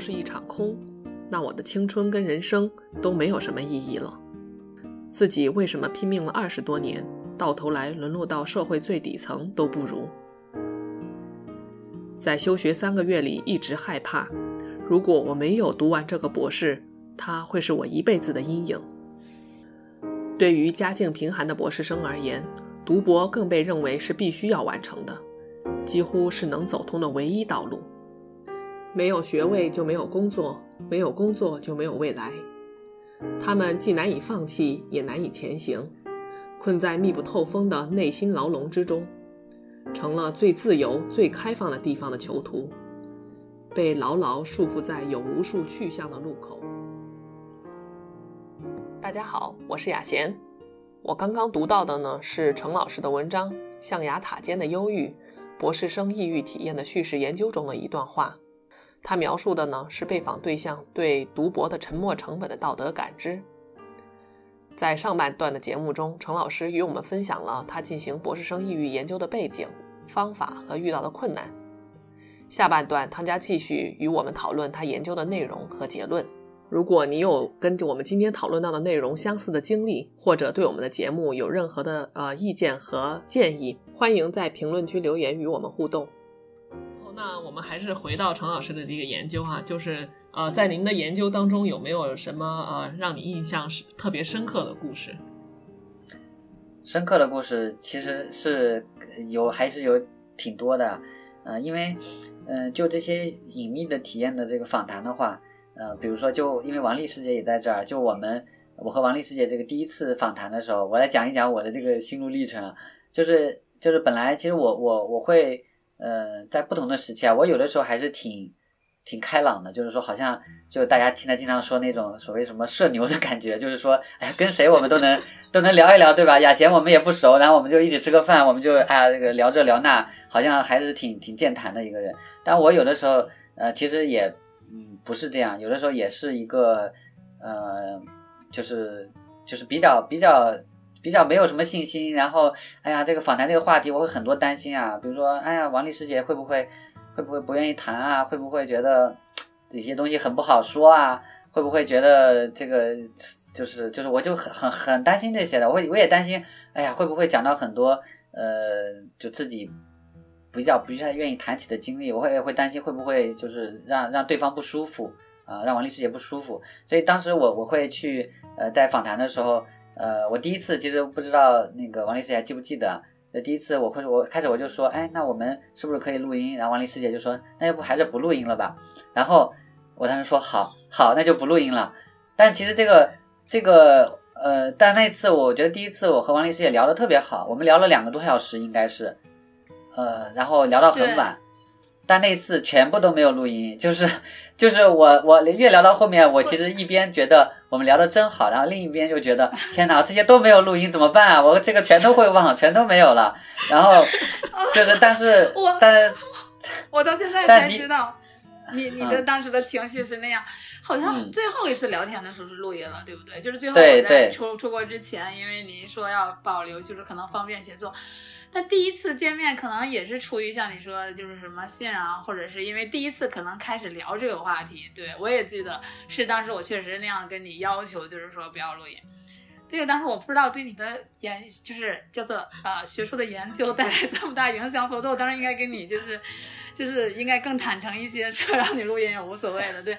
是一场空，那我的青春跟人生都没有什么意义了。自己为什么拼命了二十多年，到头来沦落到社会最底层都不如？在休学三个月里，一直害怕，如果我没有读完这个博士，它会是我一辈子的阴影。对于家境贫寒的博士生而言，读博更被认为是必须要完成的，几乎是能走通的唯一道路。没有学位就没有工作，没有工作就没有未来。他们既难以放弃，也难以前行，困在密不透风的内心牢笼之中。成了最自由、最开放的地方的囚徒，被牢牢束缚在有无数去向的路口。大家好，我是雅贤。我刚刚读到的呢是程老师的文章《象牙塔间的忧郁：博士生抑郁体验的叙事研究》中的一段话。他描述的呢是被访对象对读博的沉没成本的道德感知。在上半段的节目中，程老师与我们分享了他进行博士生抑郁研究的背景、方法和遇到的困难。下半段，汤家继续与我们讨论他研究的内容和结论。如果你有跟我们今天讨论到的内容相似的经历，或者对我们的节目有任何的呃意见和建议，欢迎在评论区留言与我们互动。那我们还是回到程老师的这个研究哈，就是。呃，在您的研究当中，有没有什么呃让你印象是特别深刻的故事？深刻的故事其实是有，还是有挺多的。呃，因为嗯，就这些隐秘的体验的这个访谈的话，呃，比如说，就因为王丽师姐也在这儿，就我们我和王丽师姐这个第一次访谈的时候，我来讲一讲我的这个心路历程。就是就是本来其实我我我会呃在不同的时期啊，我有的时候还是挺。挺开朗的，就是说，好像就大家听他经常说那种所谓什么社牛的感觉，就是说，哎，跟谁我们都能都能聊一聊，对吧？雅贤我们也不熟，然后我们就一起吃个饭，我们就哎呀，这个聊这聊那，好像还是挺挺健谈的一个人。但我有的时候，呃，其实也嗯不是这样，有的时候也是一个呃，就是就是比较比较比较没有什么信心，然后哎呀，这个访谈这个话题我会很多担心啊，比如说，哎呀，王丽师姐会不会？会不会不愿意谈啊？会不会觉得有些东西很不好说啊？会不会觉得这个就是就是我就很很很担心这些的。我会我也担心，哎呀，会不会讲到很多呃，就自己比较不太愿意谈起的经历？我会会担心会不会就是让让对方不舒服啊，让王律师姐不舒服。所以当时我我会去呃在访谈的时候，呃，我第一次其实不知道那个王律师还记不记得。那第一次我会我开始我就说，哎，那我们是不是可以录音？然后王丽师姐就说，那要不还是不录音了吧？然后我当时说，好，好，那就不录音了。但其实这个这个呃，但那次我觉得第一次我和王丽师姐聊得特别好，我们聊了两个多小时，应该是，呃，然后聊到很晚。但那次全部都没有录音，就是就是我我越聊到后面，我其实一边觉得我们聊的真好，然后另一边就觉得天哪，这些都没有录音怎么办啊？我这个全都会忘，全都没有了。然后 就是但是但是我到现在才知道，你你的当时的情绪是那样，好像最后一次聊天的时候是录音了，对不对？就是最后在出出国之前，因为您说要保留，就是可能方便写作。但第一次见面可能也是出于像你说的，就是什么信啊，或者是因为第一次可能开始聊这个话题。对我也记得是当时我确实那样跟你要求，就是说不要录音。对，当时我不知道对你的研就是叫做呃学术的研究带来这么大影响，否则我当时应该跟你就是就是应该更坦诚一些，说让你录音也无所谓的。对，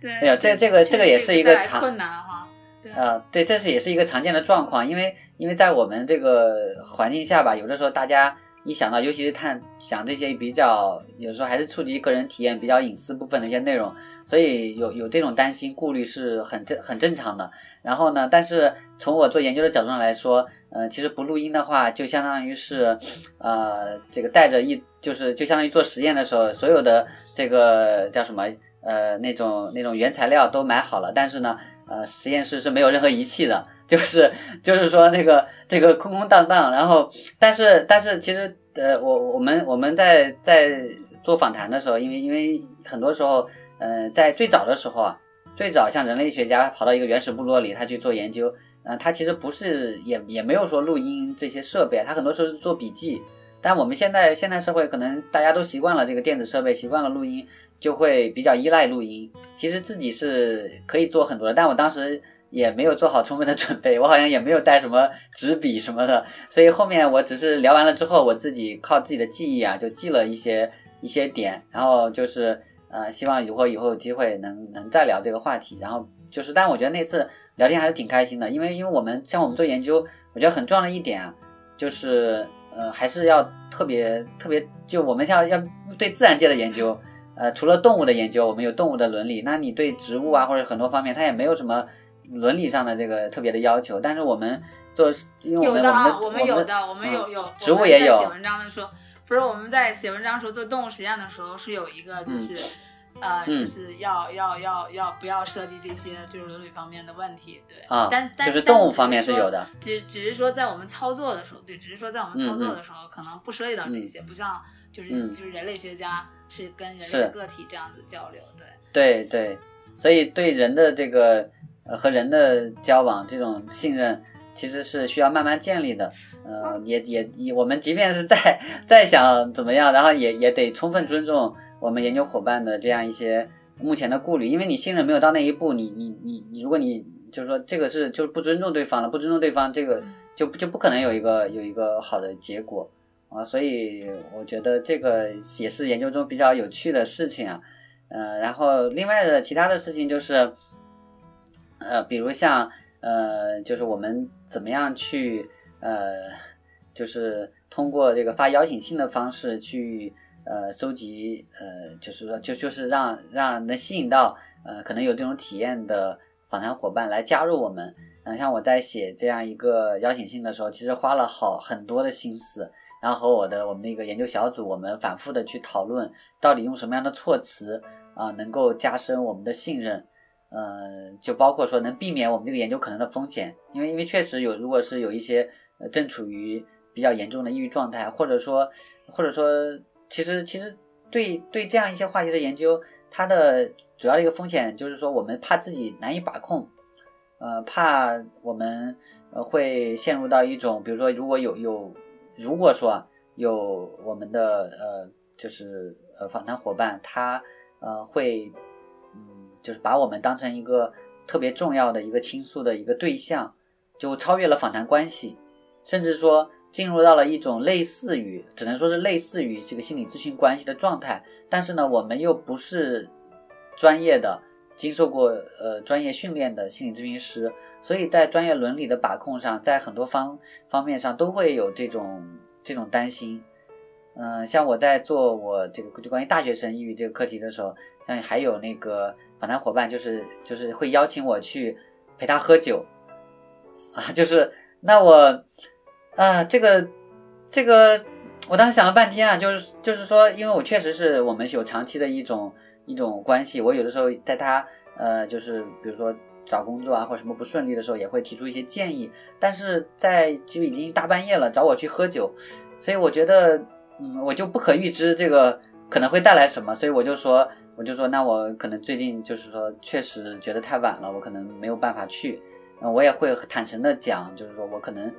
对。哎呀，这这个这个也是一个困难哈。呃，对，这是也是一个常见的状况，因为因为在我们这个环境下吧，有的时候大家一想到，尤其是探想这些比较，有时候还是触及个人体验比较隐私部分的一些内容，所以有有这种担心顾虑是很正很正常的。然后呢，但是从我做研究的角度上来说，呃，其实不录音的话，就相当于是，呃，这个带着一就是就相当于做实验的时候，所有的这个叫什么呃那种那种原材料都买好了，但是呢。呃，实验室是没有任何仪器的，就是就是说那个这个空空荡荡，然后但是但是其实呃，我我们我们在在做访谈的时候，因为因为很多时候，呃，在最早的时候啊，最早像人类学家跑到一个原始部落里，他去做研究，呃，他其实不是也也没有说录音这些设备，他很多时候是做笔记，但我们现在现代社会可能大家都习惯了这个电子设备，习惯了录音。就会比较依赖录音。其实自己是可以做很多的，但我当时也没有做好充分的准备，我好像也没有带什么纸笔什么的，所以后面我只是聊完了之后，我自己靠自己的记忆啊，就记了一些一些点，然后就是呃，希望如果以后有机会能能再聊这个话题，然后就是，但我觉得那次聊天还是挺开心的，因为因为我们像我们做研究，我觉得很重要的一点啊，就是呃，还是要特别特别，就我们要要对自然界的研究。呃，除了动物的研究，我们有动物的伦理。那你对植物啊，或者很多方面，它也没有什么伦理上的这个特别的要求。但是我们做，因为我们的我们有的，我们有有植物也有。写文章的时候，不是我们在写文章的时候做动物实验的时候，是有一个就是，呃，就是要要要要不要涉及这些就是伦理方面的问题，对。啊。但但就是动物方面是有的。只只是说在我们操作的时候，对，只是说在我们操作的时候可能不涉及到这些，不像就是就是人类学家。是跟人类个体这样子交流，对对对，所以对人的这个呃和人的交往这种信任，其实是需要慢慢建立的。呃，也也也，我们即便是再再想怎么样，然后也也得充分尊重我们研究伙伴的这样一些目前的顾虑，因为你信任没有到那一步，你你你你，如果你就是说这个是就是不尊重对方了，不尊重对方，这个就就不可能有一个有一个好的结果。啊，所以我觉得这个也是研究中比较有趣的事情啊，呃，然后另外的其他的事情就是，呃，比如像呃，就是我们怎么样去呃，就是通过这个发邀请信的方式去呃收集呃，就是说就就是让让能吸引到呃可能有这种体验的访谈伙伴来加入我们。嗯，像我在写这样一个邀请信的时候，其实花了好很多的心思。然后和我的我们那个研究小组，我们反复的去讨论，到底用什么样的措辞啊，能够加深我们的信任，呃，就包括说能避免我们这个研究可能的风险，因为因为确实有，如果是有一些呃正处于比较严重的抑郁状态，或者说或者说其实其实对对这样一些话题的研究，它的主要的一个风险就是说我们怕自己难以把控，呃，怕我们呃会陷入到一种，比如说如果有有。如果说有我们的呃，就是呃访谈伙伴，他呃会嗯，就是把我们当成一个特别重要的一个倾诉的一个对象，就超越了访谈关系，甚至说进入到了一种类似于，只能说是类似于这个心理咨询关系的状态。但是呢，我们又不是专业的、经受过呃专业训练的心理咨询师。所以在专业伦理的把控上，在很多方方面上都会有这种这种担心。嗯，像我在做我这个就关于大学生抑郁这个课题的时候，像还有那个访谈伙伴，就是就是会邀请我去陪他喝酒啊，就是那我啊这个这个我当时想了半天啊，就是就是说，因为我确实是我们有长期的一种一种关系，我有的时候在他呃就是比如说。找工作啊，或者什么不顺利的时候，也会提出一些建议。但是在就已经大半夜了，找我去喝酒，所以我觉得，嗯，我就不可预知这个可能会带来什么，所以我就说，我就说，那我可能最近就是说，确实觉得太晚了，我可能没有办法去。嗯，我也会坦诚的讲，就是说我可能，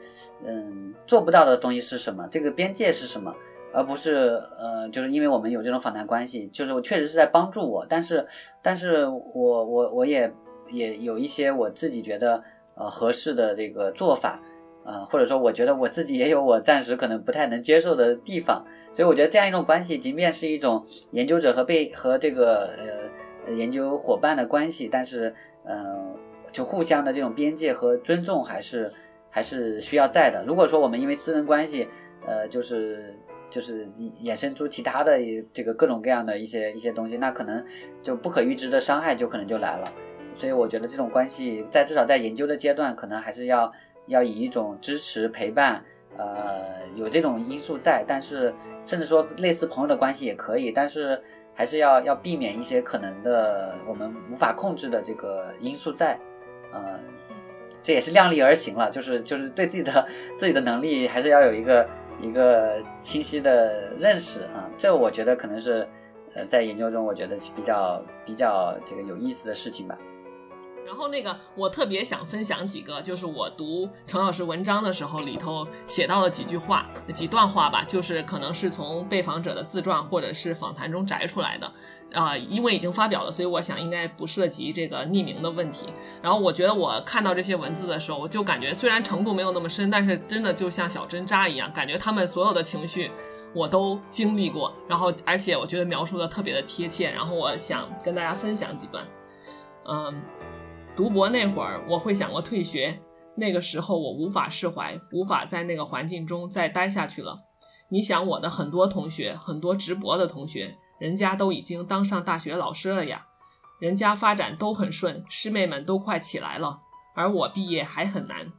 嗯，做不到的东西是什么，这个边界是什么，而不是，呃，就是因为我们有这种访谈关系，就是我确实是在帮助我，但是，但是我我我也。也有一些我自己觉得呃合适的这个做法，呃或者说我觉得我自己也有我暂时可能不太能接受的地方，所以我觉得这样一种关系，即便是一种研究者和被和这个呃研究伙伴的关系，但是呃就互相的这种边界和尊重还是还是需要在的。如果说我们因为私人关系，呃就是就是衍生出其他的这个各种各样的一些一些东西，那可能就不可预知的伤害就可能就来了。所以我觉得这种关系在至少在研究的阶段，可能还是要要以一种支持陪伴，呃，有这种因素在。但是甚至说类似朋友的关系也可以，但是还是要要避免一些可能的我们无法控制的这个因素在。呃，这也是量力而行了，就是就是对自己的自己的能力还是要有一个一个清晰的认识啊。这我觉得可能是呃在研究中我觉得比较比较这个有意思的事情吧。然后那个，我特别想分享几个，就是我读程老师文章的时候，里头写到了几句话、几段话吧，就是可能是从被访者的自传或者是访谈中摘出来的，啊，因为已经发表了，所以我想应该不涉及这个匿名的问题。然后我觉得我看到这些文字的时候，我就感觉虽然程度没有那么深，但是真的就像小针扎一样，感觉他们所有的情绪我都经历过，然后而且我觉得描述的特别的贴切，然后我想跟大家分享几段，嗯。读博那会儿，我会想过退学。那个时候，我无法释怀，无法在那个环境中再待下去了。你想，我的很多同学，很多直博的同学，人家都已经当上大学老师了呀，人家发展都很顺，师妹们都快起来了，而我毕业还很难。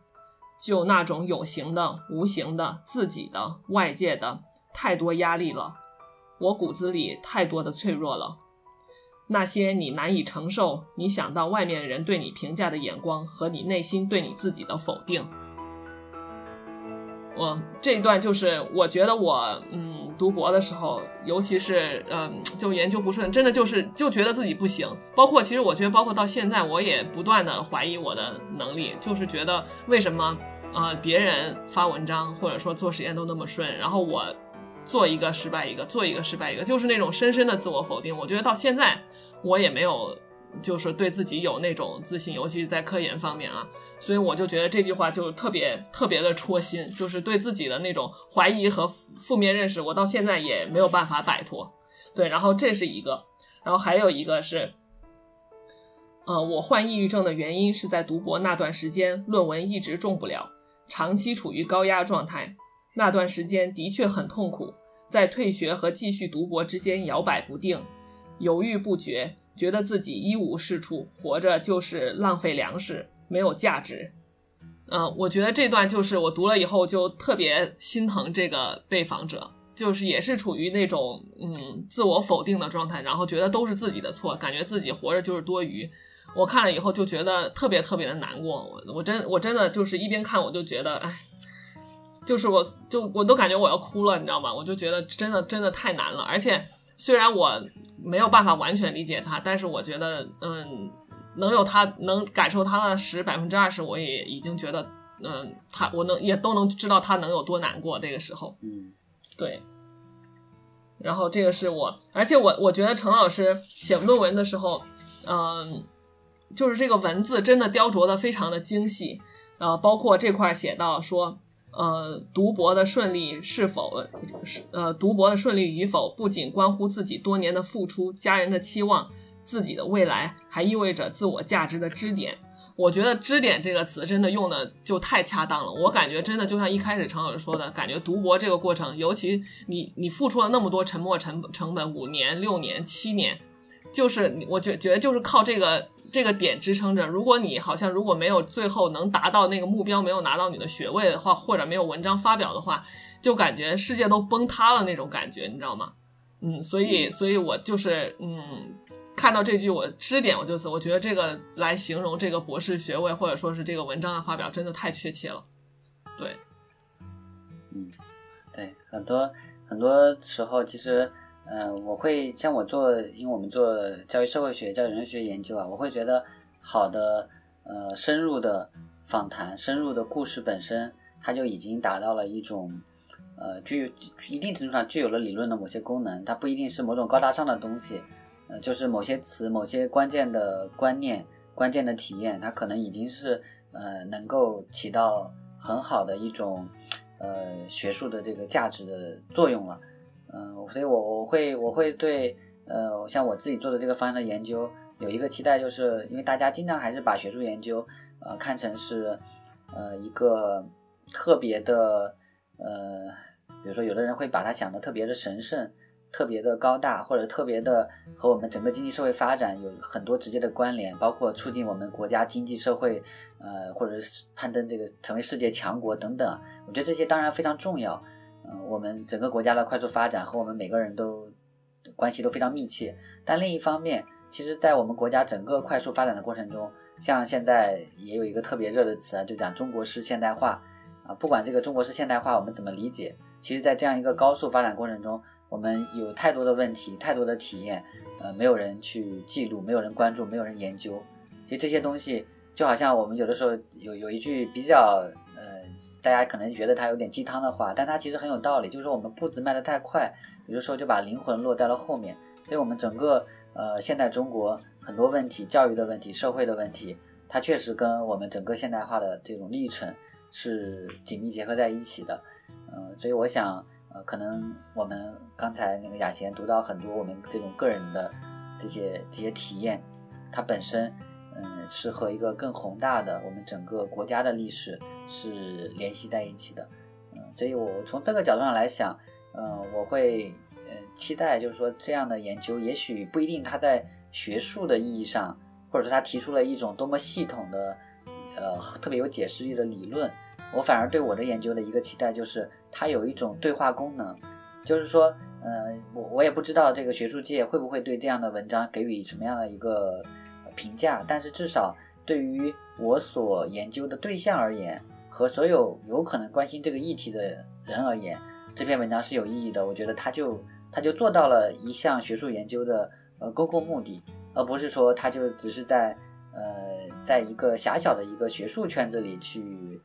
就那种有形的、无形的、自己的、外界的，太多压力了，我骨子里太多的脆弱了。那些你难以承受，你想到外面人对你评价的眼光和你内心对你自己的否定。我这一段就是我觉得我嗯读博的时候，尤其是嗯就研究不顺，真的就是就觉得自己不行。包括其实我觉得，包括到现在，我也不断的怀疑我的能力，就是觉得为什么呃别人发文章或者说做实验都那么顺，然后我。做一个失败一个，做一个失败一个，就是那种深深的自我否定。我觉得到现在我也没有，就是对自己有那种自信，尤其是在科研方面啊。所以我就觉得这句话就特别特别的戳心，就是对自己的那种怀疑和负面认识，我到现在也没有办法摆脱。对，然后这是一个，然后还有一个是，呃，我患抑郁症的原因是在读博那段时间，论文一直中不了，长期处于高压状态。那段时间的确很痛苦，在退学和继续读博之间摇摆不定，犹豫不决，觉得自己一无是处，活着就是浪费粮食，没有价值。嗯，我觉得这段就是我读了以后就特别心疼这个被访者，就是也是处于那种嗯自我否定的状态，然后觉得都是自己的错，感觉自己活着就是多余。我看了以后就觉得特别特别的难过，我我真我真的就是一边看我就觉得哎。就是我，就我都感觉我要哭了，你知道吗？我就觉得真的真的太难了。而且虽然我没有办法完全理解他，但是我觉得，嗯，能有他能感受他的十百分之二十，我也已经觉得，嗯，他我能也都能知道他能有多难过。那个时候，嗯，对。然后这个是我，而且我我觉得程老师写论文的时候，嗯，就是这个文字真的雕琢的非常的精细，呃，包括这块写到说。呃，读博的顺利是否是呃，读博的顺利与否，不仅关乎自己多年的付出、家人的期望、自己的未来，还意味着自我价值的支点。我觉得“支点”这个词真的用的就太恰当了。我感觉真的就像一开始常老师说的，感觉读博这个过程，尤其你你付出了那么多沉没成成本，五年、六年、七年，就是我觉觉得就是靠这个。这个点支撑着，如果你好像如果没有最后能达到那个目标，没有拿到你的学位的话，或者没有文章发表的话，就感觉世界都崩塌了那种感觉，你知道吗？嗯，所以，所以我就是嗯，看到这句我支点，我就是我觉得这个来形容这个博士学位或者说是这个文章的发表，真的太确切了。对，嗯，对，很多很多时候其实。嗯，我会像我做，因为我们做教育社会学、教育人类学研究啊，我会觉得好的，呃，深入的访谈、深入的故事本身，它就已经达到了一种，呃，具一定程度上具有了理论的某些功能。它不一定是某种高大上的东西，呃，就是某些词、某些关键的观念、关键的体验，它可能已经是呃能够起到很好的一种，呃，学术的这个价值的作用了。嗯，所以我我会我会对呃像我自己做的这个方向的研究有一个期待，就是因为大家经常还是把学术研究呃看成是呃一个特别的呃，比如说有的人会把它想的特别的神圣、特别的高大，或者特别的和我们整个经济社会发展有很多直接的关联，包括促进我们国家经济社会呃或者是攀登这个成为世界强国等等。我觉得这些当然非常重要。嗯，我们整个国家的快速发展和我们每个人都关系都非常密切。但另一方面，其实，在我们国家整个快速发展的过程中，像现在也有一个特别热的词啊，就讲中国式现代化啊。不管这个中国式现代化我们怎么理解，其实，在这样一个高速发展过程中，我们有太多的问题、太多的体验，呃，没有人去记录，没有人关注，没有人研究。其实这些东西就好像我们有的时候有有一句比较，大家可能觉得它有点鸡汤的话，但它其实很有道理，就是说我们步子迈得太快，有的时候就把灵魂落在了后面。所以我们整个呃现代中国很多问题，教育的问题、社会的问题，它确实跟我们整个现代化的这种历程是紧密结合在一起的。嗯，所以我想。呃，可能我们刚才那个雅贤读到很多我们这种个人的这些这些体验，它本身，嗯，是和一个更宏大的我们整个国家的历史是联系在一起的，嗯，所以我从这个角度上来想，嗯，我会，嗯，期待就是说这样的研究，也许不一定它在学术的意义上，或者说他提出了一种多么系统的，呃，特别有解释力的理论。我反而对我的研究的一个期待就是，它有一种对话功能，就是说，呃，我我也不知道这个学术界会不会对这样的文章给予什么样的一个评价，但是至少对于我所研究的对象而言，和所有有可能关心这个议题的人而言，这篇文章是有意义的。我觉得它就它就做到了一项学术研究的呃公共目的，而不是说它就只是在呃在一个狭小的一个学术圈子里去。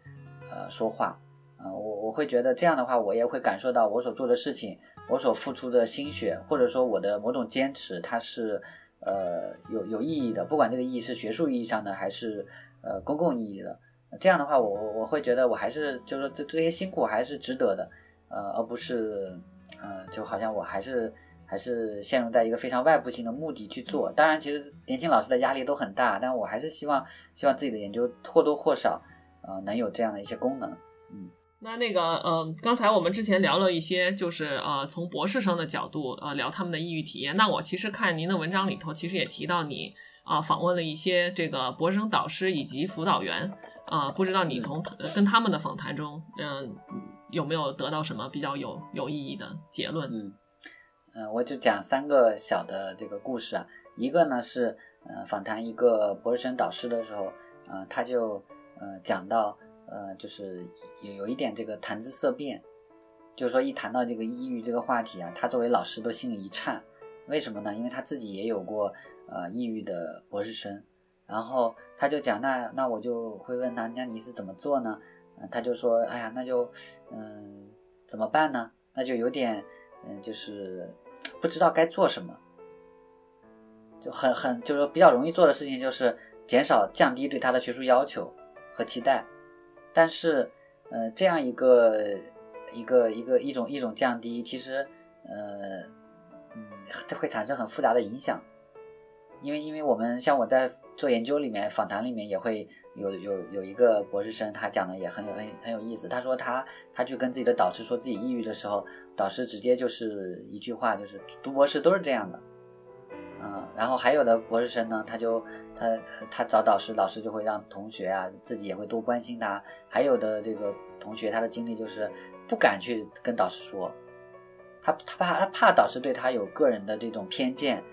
呃，说话，呃，我我会觉得这样的话，我也会感受到我所做的事情，我所付出的心血，或者说我的某种坚持，它是呃有有意义的，不管这个意义是学术意义上的，还是呃公共意义的。这样的话，我我会觉得我还是就是说这这些辛苦还是值得的，呃，而不是呃就好像我还是还是陷入在一个非常外部性的目的去做。当然，其实年轻老师的压力都很大，但我还是希望希望自己的研究或多或少。呃，能有这样的一些功能，嗯，那那个，呃，刚才我们之前聊了一些，就是呃，从博士生的角度，呃，聊他们的抑郁体验。那我其实看您的文章里头，其实也提到你啊，访问了一些这个博士生导师以及辅导员，啊，不知道你从跟他们的访谈中，嗯，有没有得到什么比较有有意义的结论？嗯，嗯，我就讲三个小的这个故事啊，一个呢是，呃，访谈一个博士生导师的时候，呃，他就。呃，讲到呃，就是有有一点这个谈资色变，就是说一谈到这个抑郁这个话题啊，他作为老师都心里一颤，为什么呢？因为他自己也有过呃抑郁的博士生，然后他就讲，那那我就会问他，那你是怎么做呢？嗯，他就说，哎呀，那就嗯怎么办呢？那就有点嗯，就是不知道该做什么，就很很就是说比较容易做的事情就是减少降低对他的学术要求。和期待，但是，呃，这样一个一个一个一种一种降低，其实，呃，嗯，这会产生很复杂的影响，因为因为我们像我在做研究里面访谈里面也会有有有一个博士生，他讲的也很有很很有意思。他说他他去跟自己的导师说自己抑郁的时候，导师直接就是一句话，就是读博士都是这样的。嗯，然后还有的博士生呢，他就他他找导师，导师就会让同学啊，自己也会多关心他。还有的这个同学，他的经历就是不敢去跟导师说，他他怕他怕导师对他有个人的这种偏见，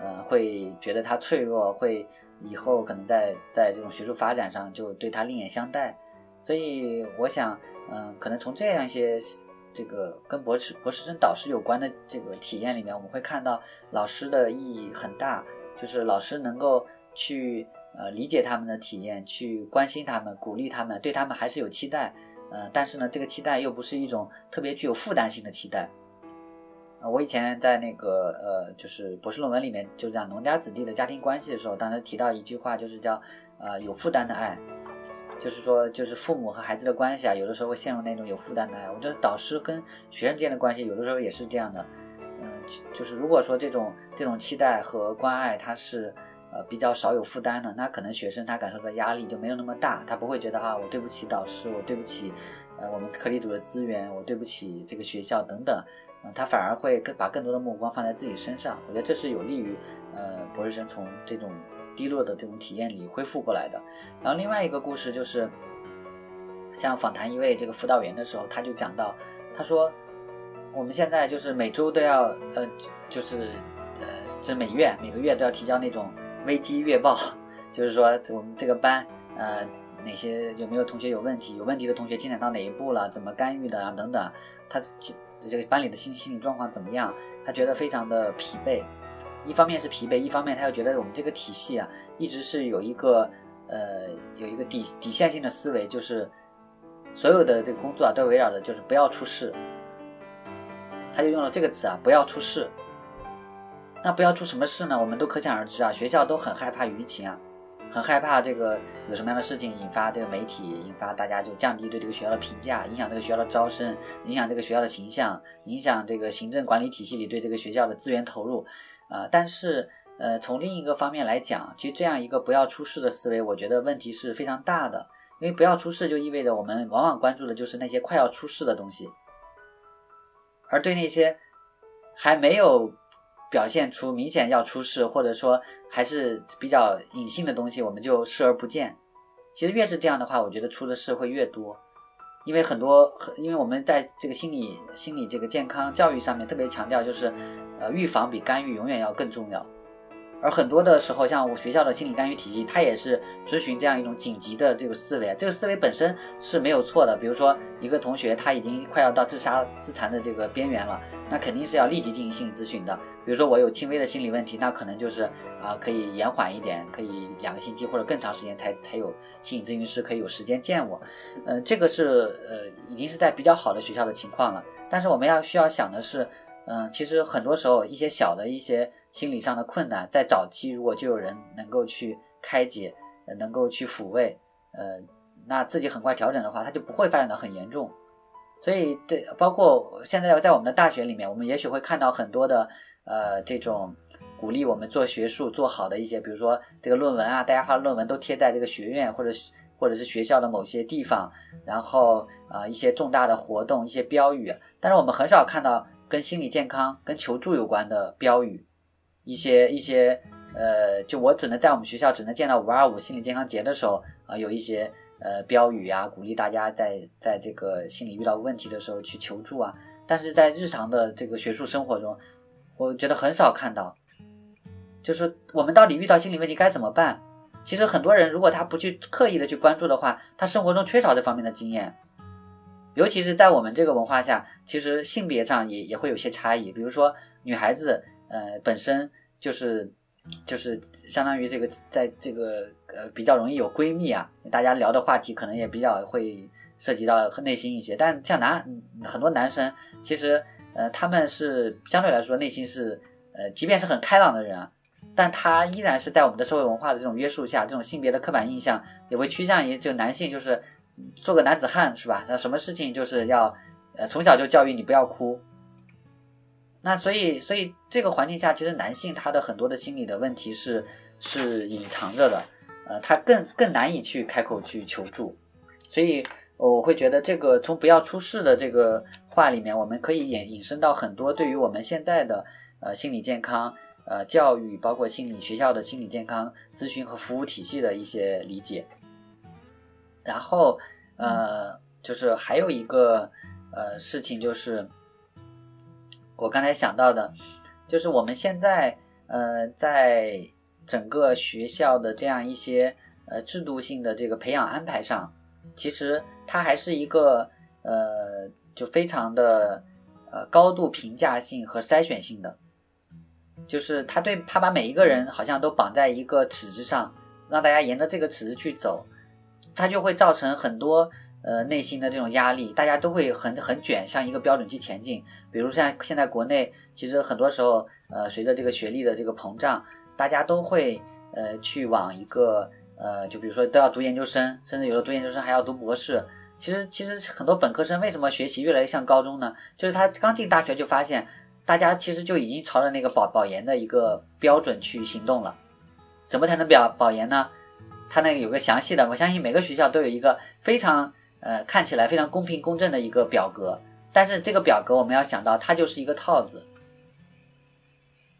呃，会觉得他脆弱，会以后可能在在这种学术发展上就对他另眼相待。所以我想，嗯，可能从这样一些。这个跟博士博士生导师有关的这个体验里面，我们会看到老师的意义很大，就是老师能够去呃理解他们的体验，去关心他们，鼓励他们，对他们还是有期待，呃，但是呢，这个期待又不是一种特别具有负担性的期待。啊，我以前在那个呃，就是博士论文里面就讲农家子弟的家庭关系的时候，当时提到一句话，就是叫呃有负担的爱。就是说，就是父母和孩子的关系啊，有的时候会陷入那种有负担的爱。我觉得导师跟学生之间的关系，有的时候也是这样的。嗯，就是如果说这种这种期待和关爱，它是呃比较少有负担的，那可能学生他感受的压力就没有那么大，他不会觉得啊，我对不起导师，我对不起呃我们课题组的资源，我对不起这个学校等等。嗯，他反而会更把更多的目光放在自己身上。我觉得这是有利于呃博士生从这种。低落的这种体验里恢复过来的，然后另外一个故事就是，像访谈一位这个辅导员的时候，他就讲到，他说，我们现在就是每周都要，呃，就是呃，这每月每个月都要提交那种危机月报，就是说我们这个班，呃，哪些有没有同学有问题，有问题的同学进展到哪一步了，怎么干预的啊等等，他这个班里的心心理状况怎么样，他觉得非常的疲惫。一方面是疲惫，一方面他又觉得我们这个体系啊，一直是有一个呃有一个底底线性的思维，就是所有的这个工作啊都围绕着就是不要出事。他就用了这个词啊，不要出事。那不要出什么事呢？我们都可想而知啊，学校都很害怕舆情啊，很害怕这个有什么样的事情引发这个媒体，引发大家就降低对这个学校的评价，影响这个学校的招生，影响这个学校的形象，影响这个行政管理体系里对这个学校的资源投入。啊，但是呃，从另一个方面来讲，其实这样一个不要出事的思维，我觉得问题是非常大的，因为不要出事就意味着我们往往关注的就是那些快要出事的东西，而对那些还没有。表现出明显要出事，或者说还是比较隐性的东西，我们就视而不见。其实越是这样的话，我觉得出的事会越多，因为很多，因为我们在这个心理心理这个健康教育上面特别强调，就是呃预防比干预永远要更重要。而很多的时候，像我学校的心理干预体系，它也是遵循这样一种紧急的这个思维。这个思维本身是没有错的。比如说，一个同学他已经快要到自杀自残的这个边缘了，那肯定是要立即进行心理咨询的。比如说，我有轻微的心理问题，那可能就是啊，可以延缓一点，可以两个星期或者更长时间才才有心理咨询师可以有时间见我。嗯，这个是呃，已经是在比较好的学校的情况了。但是我们要需要想的是，嗯，其实很多时候一些小的一些。心理上的困难，在早期如果就有人能够去开解，能够去抚慰，呃，那自己很快调整的话，他就不会发展的很严重。所以，对，包括现在在我们的大学里面，我们也许会看到很多的，呃，这种鼓励我们做学术做好的一些，比如说这个论文啊，大家发论文都贴在这个学院或者或者是学校的某些地方，然后啊，一些重大的活动，一些标语，但是我们很少看到跟心理健康、跟求助有关的标语。一些一些，呃，就我只能在我们学校只能见到五二五心理健康节的时候啊，有一些呃标语啊，鼓励大家在在这个心理遇到问题的时候去求助啊。但是在日常的这个学术生活中，我觉得很少看到。就是我们到底遇到心理问题该怎么办？其实很多人如果他不去刻意的去关注的话，他生活中缺少这方面的经验。尤其是在我们这个文化下，其实性别上也也会有些差异。比如说女孩子。呃，本身就是，就是相当于这个，在这个呃比较容易有闺蜜啊，大家聊的话题可能也比较会涉及到内心一些。但像男很多男生，其实呃他们是相对来说内心是呃，即便是很开朗的人啊，但他依然是在我们的社会文化的这种约束下，这种性别的刻板印象也会趋向于这个男性就是做个男子汉是吧？像什么事情就是要呃从小就教育你不要哭。那所以，所以这个环境下，其实男性他的很多的心理的问题是是隐藏着的，呃，他更更难以去开口去求助，所以我会觉得这个从不要出事的这个话里面，我们可以引引申到很多对于我们现在的呃心理健康呃教育，包括心理学校的心理健康咨询和服务体系的一些理解。然后呃，就是还有一个呃事情就是。我刚才想到的，就是我们现在呃，在整个学校的这样一些呃制度性的这个培养安排上，其实它还是一个呃，就非常的呃高度评价性和筛选性的，就是他对他把每一个人好像都绑在一个尺子上，让大家沿着这个尺子去走，它就会造成很多。呃，内心的这种压力，大家都会很很卷，向一个标准去前进。比如像现在国内，其实很多时候，呃，随着这个学历的这个膨胀，大家都会呃去往一个呃，就比如说都要读研究生，甚至有的读研究生还要读博士。其实其实很多本科生为什么学习越来越像高中呢？就是他刚进大学就发现，大家其实就已经朝着那个保保研的一个标准去行动了。怎么才能保保研呢？他那个有个详细的，我相信每个学校都有一个非常。呃，看起来非常公平公正的一个表格，但是这个表格我们要想到，它就是一个套子。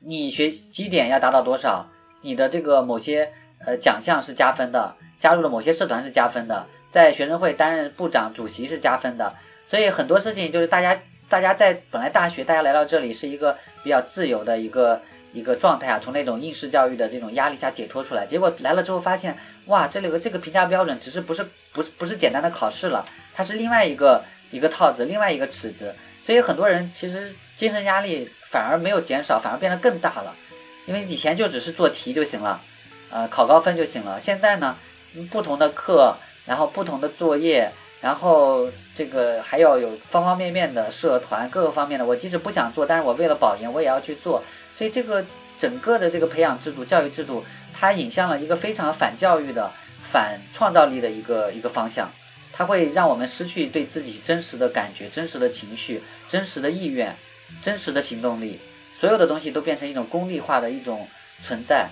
你学绩点要达到多少，你的这个某些呃奖项是加分的，加入了某些社团是加分的，在学生会担任部长、主席是加分的。所以很多事情就是大家大家在本来大学大家来到这里是一个比较自由的一个一个状态啊，从那种应试教育的这种压力下解脱出来，结果来了之后发现。哇，这里有个这个评价标准只是不是不是不是简单的考试了，它是另外一个一个套子，另外一个尺子，所以很多人其实精神压力反而没有减少，反而变得更大了，因为以前就只是做题就行了，呃考高分就行了。现在呢，不同的课，然后不同的作业，然后这个还要有方方面面的社团，各个方面的。我即使不想做，但是我为了保研，我也要去做。所以这个整个的这个培养制度、教育制度，它引向了一个非常反教育的、反创造力的一个一个方向。它会让我们失去对自己真实的感觉、真实的情绪、真实的意愿、真实的行动力，所有的东西都变成一种功利化的一种存在，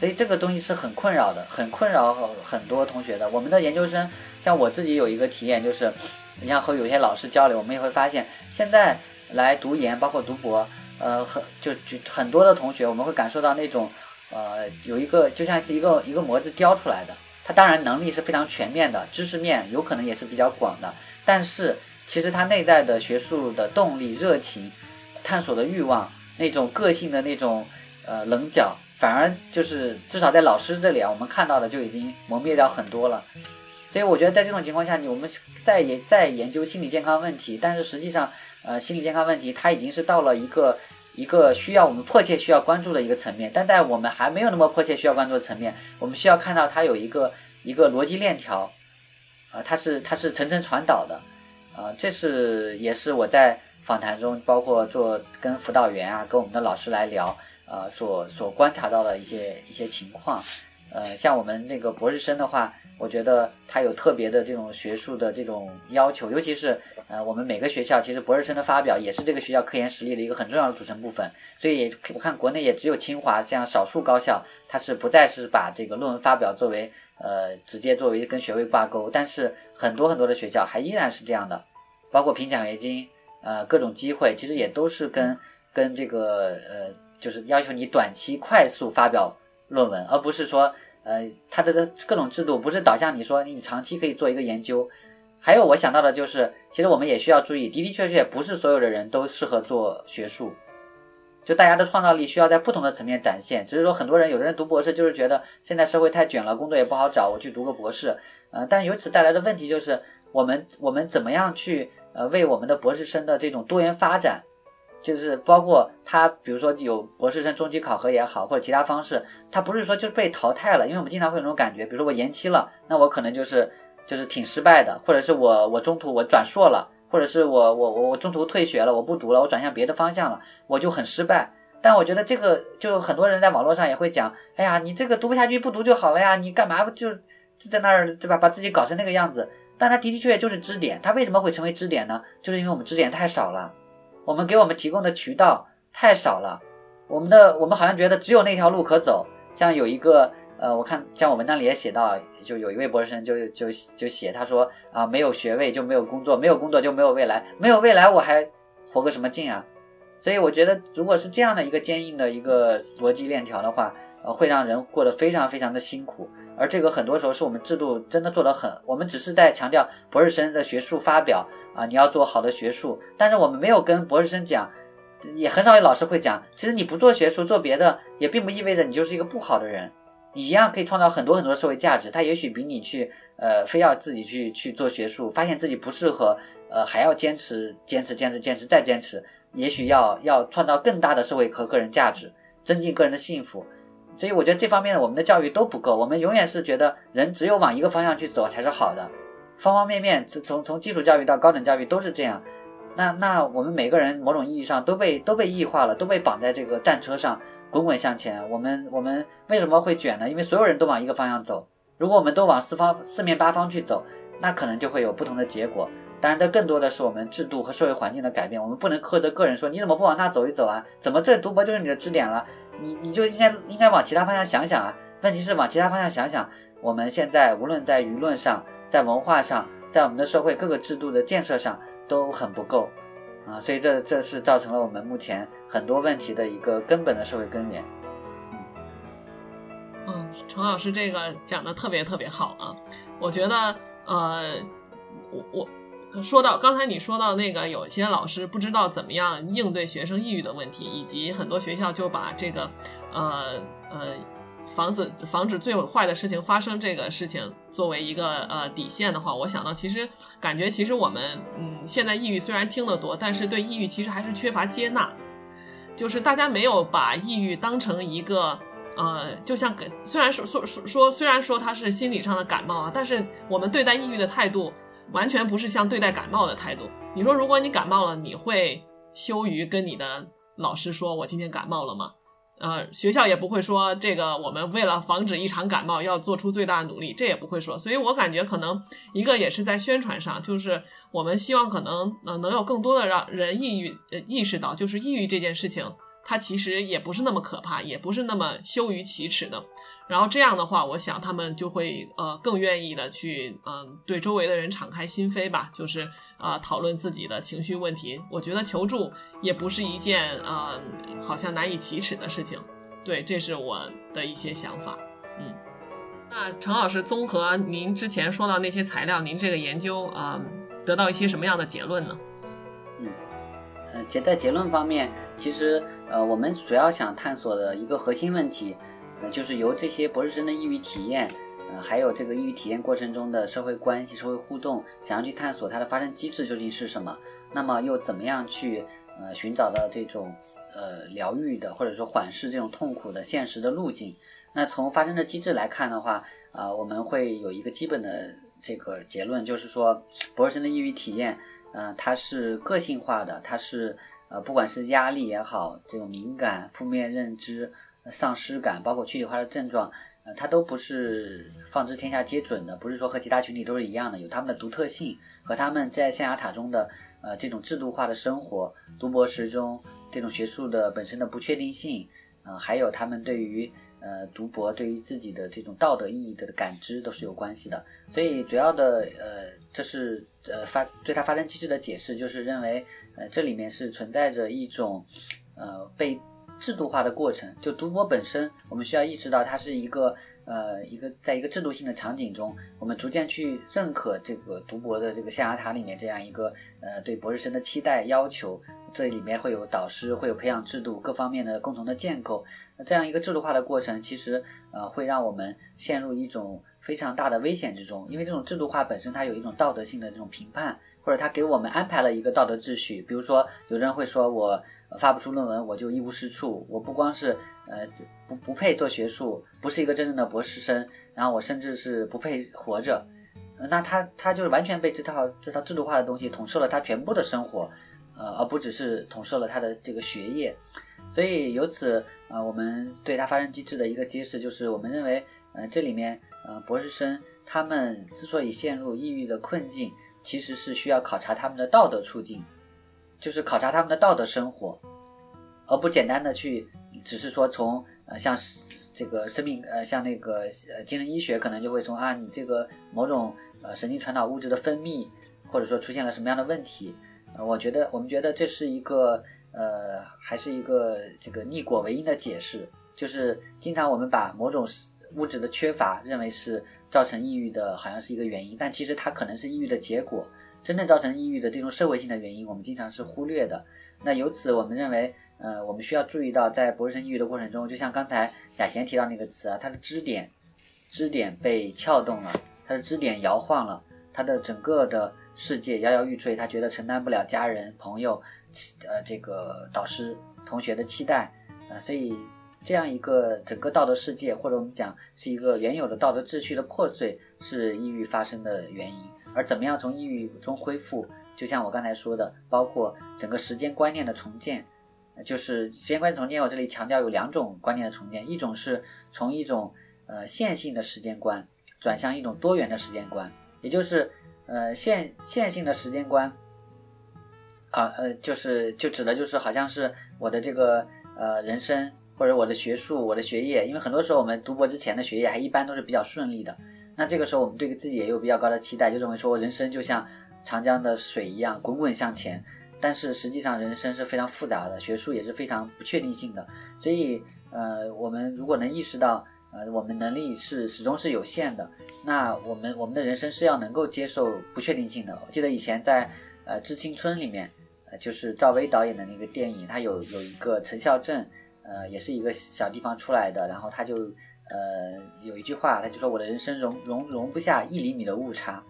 所以这个东西是很困扰的，很困扰很多同学的。我们的研究生，像我自己有一个体验，就是你像和有些老师交流，我们也会发现，现在来读研，包括读博，呃，很就就很多的同学，我们会感受到那种，呃，有一个就像是一个一个模子雕出来的。他当然能力是非常全面的，知识面有可能也是比较广的，但是其实他内在的学术的动力、热情、探索的欲望、那种个性的那种呃棱角，反而就是至少在老师这里啊，我们看到的就已经磨灭掉很多了。所以我觉得在这种情况下，你我们在研在研究心理健康问题，但是实际上呃心理健康问题它已经是到了一个。一个需要我们迫切需要关注的一个层面，但在我们还没有那么迫切需要关注的层面，我们需要看到它有一个一个逻辑链条，呃，它是它是层层传导的，呃，这是也是我在访谈中，包括做跟辅导员啊，跟我们的老师来聊，呃，所所观察到的一些一些情况，呃，像我们那个博士生的话。我觉得他有特别的这种学术的这种要求，尤其是呃，我们每个学校其实博士生的发表也是这个学校科研实力的一个很重要的组成部分。所以我看国内也只有清华这样少数高校，它是不再是把这个论文发表作为呃直接作为跟学位挂钩，但是很多很多的学校还依然是这样的，包括评奖学金，呃，各种机会其实也都是跟跟这个呃，就是要求你短期快速发表论文，而不是说。呃，它的各种制度不是导向你说你长期可以做一个研究，还有我想到的就是，其实我们也需要注意，的的确确不是所有的人都适合做学术，就大家的创造力需要在不同的层面展现。只是说很多人，有的人读博士就是觉得现在社会太卷了，工作也不好找，我去读个博士。呃，但由此带来的问题就是，我们我们怎么样去呃为我们的博士生的这种多元发展。就是包括他，比如说有博士生中期考核也好，或者其他方式，他不是说就是被淘汰了，因为我们经常会有那种感觉，比如说我延期了，那我可能就是就是挺失败的，或者是我我中途我转硕了，或者是我我我我中途退学了，我不读了，我转向别的方向了，我就很失败。但我觉得这个就很多人在网络上也会讲，哎呀，你这个读不下去不读就好了呀，你干嘛就就在那儿对吧，把自己搞成那个样子？但他的的确确就是支点，他为什么会成为支点呢？就是因为我们支点太少了。我们给我们提供的渠道太少了，我们的我们好像觉得只有那条路可走。像有一个呃，我看像我文章里也写到，就有一位博士生就就就写他说啊，没有学位就没有工作，没有工作就没有未来，没有未来我还活个什么劲啊？所以我觉得，如果是这样的一个坚硬的一个逻辑链条的话，呃，会让人过得非常非常的辛苦。而这个很多时候是我们制度真的做得很，我们只是在强调博士生的学术发表。啊，你要做好的学术，但是我们没有跟博士生讲，也很少有老师会讲。其实你不做学术，做别的也并不意味着你就是一个不好的人，你一样可以创造很多很多社会价值。他也许比你去呃非要自己去去做学术，发现自己不适合，呃还要坚持坚持坚持坚持再坚持，也许要要创造更大的社会和个人价值，增进个人的幸福。所以我觉得这方面的我们的教育都不够，我们永远是觉得人只有往一个方向去走才是好的。方方面面，从从基础教育到高等教育都是这样，那那我们每个人某种意义上都被都被异化了，都被绑在这个战车上滚滚向前。我们我们为什么会卷呢？因为所有人都往一个方向走。如果我们都往四方四面八方去走，那可能就会有不同的结果。当然，这更多的是我们制度和社会环境的改变。我们不能苛责个人说你怎么不往那走一走啊？怎么这读博就是你的支点了？你你就应该应该往其他方向想想啊。问题是往其他方向想想，我们现在无论在舆论上。在文化上，在我们的社会各个制度的建设上都很不够，啊，所以这这是造成了我们目前很多问题的一个根本的社会根源。嗯，程老师这个讲的特别特别好啊，我觉得，呃，我我说到刚才你说到那个有些老师不知道怎么样应对学生抑郁的问题，以及很多学校就把这个，呃呃。防止防止最坏的事情发生这个事情作为一个呃底线的话，我想到其实感觉其实我们嗯现在抑郁虽然听得多，但是对抑郁其实还是缺乏接纳，就是大家没有把抑郁当成一个呃，就像虽然说说说虽然说他是心理上的感冒啊，但是我们对待抑郁的态度完全不是像对待感冒的态度。你说如果你感冒了，你会羞于跟你的老师说我今天感冒了吗？呃，学校也不会说这个，我们为了防止一场感冒要做出最大的努力，这也不会说。所以我感觉可能一个也是在宣传上，就是我们希望可能呃能有更多的让人抑郁呃意识到，就是抑郁这件事情，它其实也不是那么可怕，也不是那么羞于启齿的。然后这样的话，我想他们就会呃更愿意的去嗯对周围的人敞开心扉吧，就是啊讨论自己的情绪问题。我觉得求助也不是一件呃好像难以启齿的事情。对，这是我的一些想法。嗯，那陈老师综合您之前说到那些材料，您这个研究啊得到一些什么样的结论呢？嗯，呃结在结论方面，其实呃我们主要想探索的一个核心问题。就是由这些博士生的抑郁体验，呃，还有这个抑郁体验过程中的社会关系、社会互动，想要去探索它的发生机制究竟是什么。那么又怎么样去呃寻找到这种呃疗愈的，或者说缓释这种痛苦的现实的路径？那从发生的机制来看的话，啊，我们会有一个基本的这个结论，就是说博士生的抑郁体验，嗯，它是个性化的，它是呃，不管是压力也好，这种敏感、负面认知。丧失感，包括躯体化的症状，呃，它都不是放之天下皆准的，不是说和其他群体都是一样的，有他们的独特性和他们在象牙塔中的呃这种制度化的生活，读博士中这种学术的本身的不确定性，呃，还有他们对于呃读博对于自己的这种道德意义的感知都是有关系的。所以主要的呃，这是呃发对它发生机制的解释，就是认为呃这里面是存在着一种呃被。制度化的过程，就读博本身，我们需要意识到它是一个，呃，一个在一个制度性的场景中，我们逐渐去认可这个读博的这个象牙塔里面这样一个，呃，对博士生的期待要求，这里面会有导师，会有培养制度，各方面的共同的建构，那这样一个制度化的过程，其实，呃，会让我们陷入一种非常大的危险之中，因为这种制度化本身它有一种道德性的这种评判，或者它给我们安排了一个道德秩序，比如说有人会说我。发不出论文，我就一无是处。我不光是呃不不配做学术，不是一个真正的博士生，然后我甚至是不配活着。那他他就是完全被这套这套制度化的东西统摄了他全部的生活，呃，而不只是统摄了他的这个学业。所以由此呃，我们对他发生机制的一个揭示就是，我们认为呃这里面呃博士生他们之所以陷入抑郁的困境，其实是需要考察他们的道德处境。就是考察他们的道德生活，而不简单的去，只是说从呃像这个生命呃像那个呃精神医学可能就会从啊你这个某种呃神经传导物质的分泌，或者说出现了什么样的问题，呃我觉得我们觉得这是一个呃还是一个这个逆果为因的解释，就是经常我们把某种物质的缺乏认为是造成抑郁的，好像是一个原因，但其实它可能是抑郁的结果。真正造成抑郁的这种社会性的原因，我们经常是忽略的。那由此，我们认为，呃，我们需要注意到，在博士生抑郁的过程中，就像刚才雅贤提到那个词啊，他的支点，支点被撬动了，他的支点摇晃了，他的整个的世界摇摇欲坠，他觉得承担不了家人、朋友、呃，这个导师、同学的期待，啊，所以这样一个整个道德世界，或者我们讲是一个原有的道德秩序的破碎，是抑郁发生的原因。而怎么样从抑郁中恢复？就像我刚才说的，包括整个时间观念的重建，就是时间观念重建。我这里强调有两种观念的重建，一种是从一种呃线性的时间观转向一种多元的时间观，也就是呃线线性的时间观啊呃就是就指的就是好像是我的这个呃人生或者我的学术我的学业，因为很多时候我们读博之前的学业还一般都是比较顺利的。那这个时候，我们对自己也有比较高的期待，就认为说人生就像长江的水一样滚滚向前。但是实际上，人生是非常复杂的，学术也是非常不确定性的。所以，呃，我们如果能意识到，呃，我们能力是始终是有限的，那我们我们的人生是要能够接受不确定性的。我记得以前在呃《致青春》里面，呃，就是赵薇导演的那个电影，它有有一个陈孝正，呃，也是一个小地方出来的，然后他就。呃，有一句话，他就说我的人生容容容不下一厘米的误差，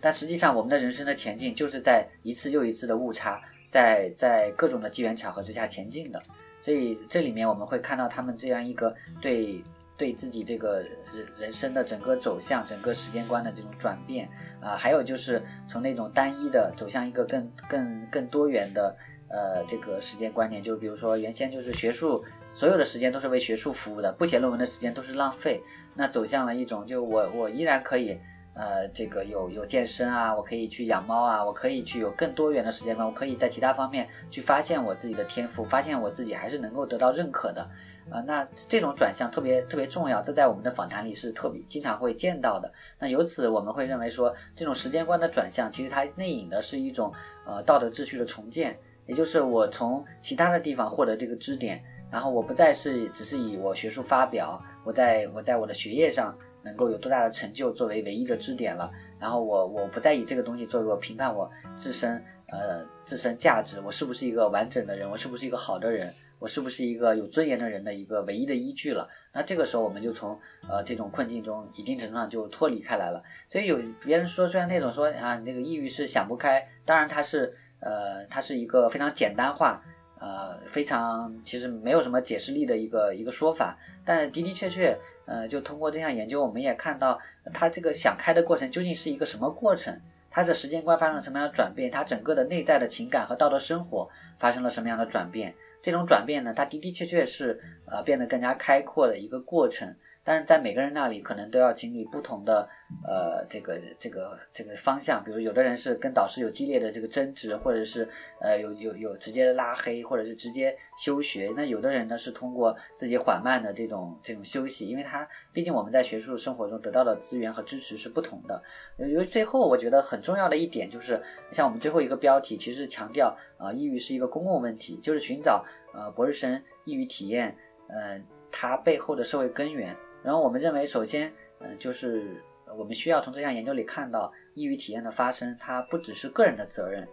但实际上我们的人生的前进就是在一次又一次的误差，在在各种的机缘巧合之下前进的。所以这里面我们会看到他们这样一个对对自己这个人人生的整个走向、整个时间观的这种转变啊，还有就是从那种单一的走向一个更更更多元的呃这个时间观念，就比如说原先就是学术所有的时间都是为学术服务的，不写论文的时间都是浪费，那走向了一种就我我依然可以。呃，这个有有健身啊，我可以去养猫啊，我可以去有更多元的时间观，我可以在其他方面去发现我自己的天赋，发现我自己还是能够得到认可的，啊，那这种转向特别特别重要，这在我们的访谈里是特别经常会见到的。那由此我们会认为说，这种时间观的转向，其实它内隐的是一种呃道德秩序的重建，也就是我从其他的地方获得这个支点，然后我不再是只是以我学术发表，我在我在我的学业上。能够有多大的成就作为唯一的支点了，然后我我不再以这个东西作为我评判我自身呃自身价值，我是不是一个完整的人，我是不是一个好的人，我是不是一个有尊严的人的一个唯一的依据了。那这个时候我们就从呃这种困境中一定程度上就脱离开来了。所以有别人说，虽然那种说啊你这个抑郁是想不开，当然它是呃它是一个非常简单化。呃，非常其实没有什么解释力的一个一个说法，但的的确确，呃，就通过这项研究，我们也看到他这个想开的过程究竟是一个什么过程，他的时间观发生了什么样的转变，他整个的内在的情感和道德生活发生了什么样的转变，这种转变呢，它的的确确是呃变得更加开阔的一个过程。但是在每个人那里，可能都要经历不同的，呃，这个这个这个方向。比如有的人是跟导师有激烈的这个争执，或者是呃有有有直接拉黑，或者是直接休学。那有的人呢是通过自己缓慢的这种这种休息，因为他毕竟我们在学术生活中得到的资源和支持是不同的。因为最后我觉得很重要的一点就是，像我们最后一个标题，其实强调啊，抑郁是一个公共问题，就是寻找呃博士生抑郁体验，呃，它背后的社会根源。然后我们认为，首先，嗯，就是我们需要从这项研究里看到，抑郁体验的发生，它不只是个人的责任，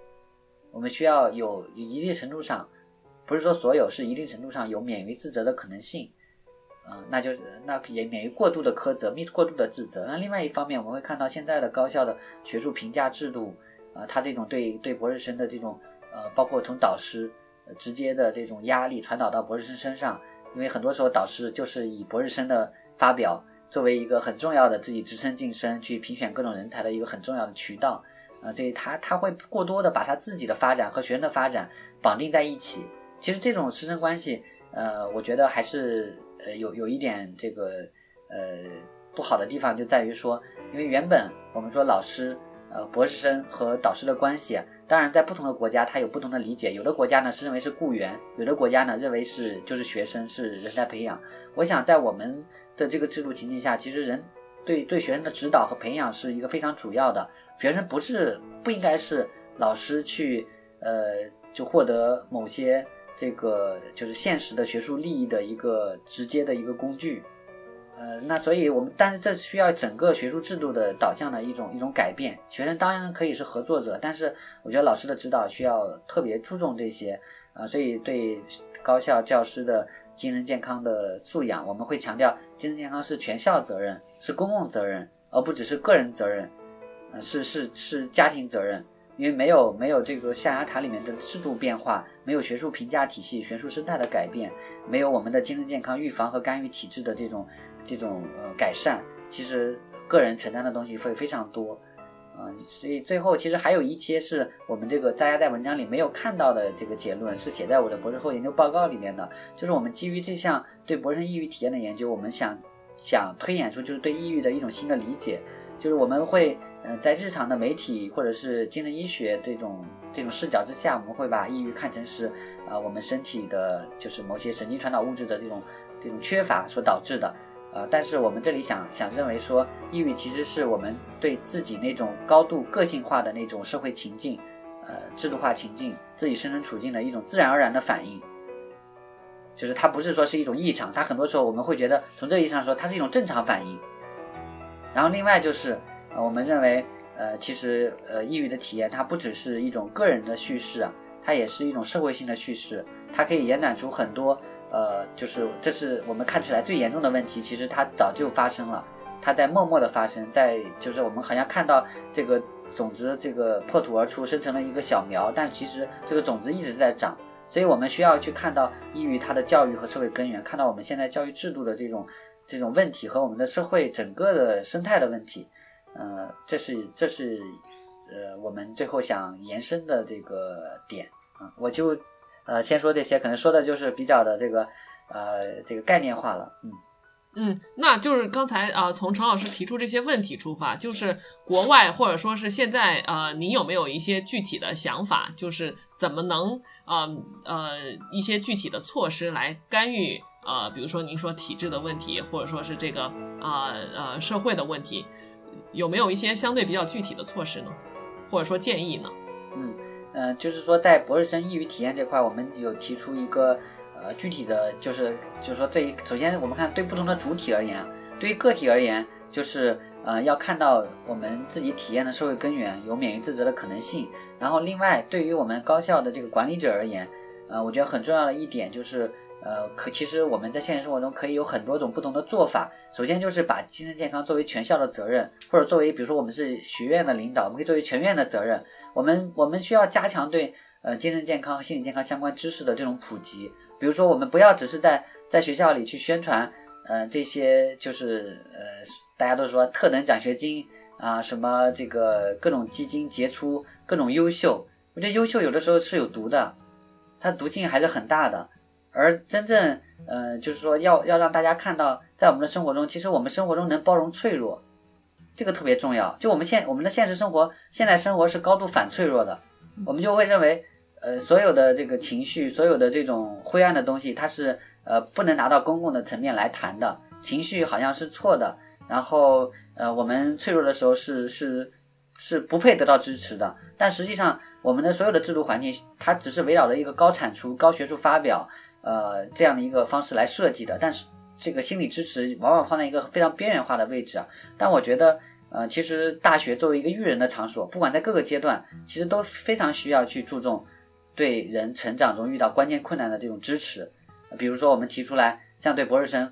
我们需要有一定程度上，不是说所有，是一定程度上有免于自责的可能性，啊，那就是那也免于过度的苛责、密过度的自责。那另外一方面，我们会看到现在的高校的学术评价制度，啊，它这种对对博士生的这种，呃，包括从导师直接的这种压力传导到博士生身上，因为很多时候导师就是以博士生的发表作为一个很重要的自己职称晋升、去评选各种人才的一个很重要的渠道，啊，所以他他会过多的把他自己的发展和学生的发展绑定在一起。其实这种师生关系，呃，我觉得还是呃有有一点这个呃不好的地方，就在于说，因为原本我们说老师、呃博士生和导师的关系，当然在不同的国家它有不同的理解，有的国家呢是认为是雇员，有的国家呢认为是就是学生是人才培养。我想在我们。的这个制度情境下，其实人对对学生的指导和培养是一个非常主要的。学生不是不应该是老师去呃就获得某些这个就是现实的学术利益的一个直接的一个工具。呃，那所以我们但是这需要整个学术制度的导向的一种一种改变。学生当然可以是合作者，但是我觉得老师的指导需要特别注重这些啊。所以对高校教师的。精神健康的素养，我们会强调精神健康是全校责任，是公共责任，而不只是个人责任，呃，是是是家庭责任。因为没有没有这个象牙塔里面的制度变化，没有学术评价体系、学术生态的改变，没有我们的精神健康预防和干预体制的这种这种呃改善，其实个人承担的东西会非常多。啊，所以最后其实还有一些是我们这个大家在文章里没有看到的这个结论，是写在我的博士后研究报告里面的。就是我们基于这项对博士生抑郁体验的研究，我们想想推演出就是对抑郁的一种新的理解。就是我们会嗯在日常的媒体或者是精神医学这种这种视角之下，我们会把抑郁看成是啊我们身体的就是某些神经传导物质的这种这种缺乏所导致的。呃，但是我们这里想想认为说，抑郁其实是我们对自己那种高度个性化的那种社会情境，呃，制度化情境，自己生存处境的一种自然而然的反应，就是它不是说是一种异常，它很多时候我们会觉得从这个意义上说，它是一种正常反应。然后另外就是，呃，我们认为，呃，其实呃，抑郁的体验它不只是一种个人的叙事啊，它也是一种社会性的叙事，它可以延展出很多。呃，就是这是我们看起来最严重的问题，其实它早就发生了，它在默默的发生，在就是我们好像看到这个种子这个破土而出，生成了一个小苗，但其实这个种子一直在长，所以我们需要去看到抑郁它的教育和社会根源，看到我们现在教育制度的这种这种问题和我们的社会整个的生态的问题。呃，这是这是呃我们最后想延伸的这个点啊，我就呃先说这些，可能说的就是比较的这个呃这个概念化了，嗯。嗯，那就是刚才啊，从陈老师提出这些问题出发，就是国外或者说是现在呃，你有没有一些具体的想法，就是怎么能呃呃一些具体的措施来干预呃，比如说您说体制的问题，或者说是这个啊呃社会的问题，有没有一些相对比较具体的措施呢？或者说建议呢？嗯嗯，就是说在博士生抑郁体验这块，我们有提出一个。呃，具体的就是，就是说，对于首先我们看对不同的主体而言，对于个体而言，就是呃要看到我们自己体验的社会根源有免于自责的可能性。然后另外，对于我们高校的这个管理者而言，呃，我觉得很重要的一点就是，呃，可其实我们在现实生活中可以有很多种不同的做法。首先就是把精神健康作为全校的责任，或者作为比如说我们是学院的领导，我们可以作为全院的责任。我们我们需要加强对呃精神健康和心理健康相关知识的这种普及。比如说，我们不要只是在在学校里去宣传，呃，这些就是呃，大家都说特等奖学金啊，什么这个各种基金杰出，各种优秀。我觉得优秀有的时候是有毒的，它毒性还是很大的。而真正，呃，就是说要要让大家看到，在我们的生活中，其实我们生活中能包容脆弱，这个特别重要。就我们现我们的现实生活，现在生活是高度反脆弱的，我们就会认为。呃，所有的这个情绪，所有的这种灰暗的东西，它是呃不能拿到公共的层面来谈的。情绪好像是错的，然后呃我们脆弱的时候是是是不配得到支持的。但实际上，我们的所有的制度环境，它只是围绕着一个高产出、高学术发表呃这样的一个方式来设计的。但是这个心理支持往往放在一个非常边缘化的位置啊。但我觉得呃其实大学作为一个育人的场所，不管在各个阶段，其实都非常需要去注重。对人成长中遇到关键困难的这种支持，比如说我们提出来，像对博士生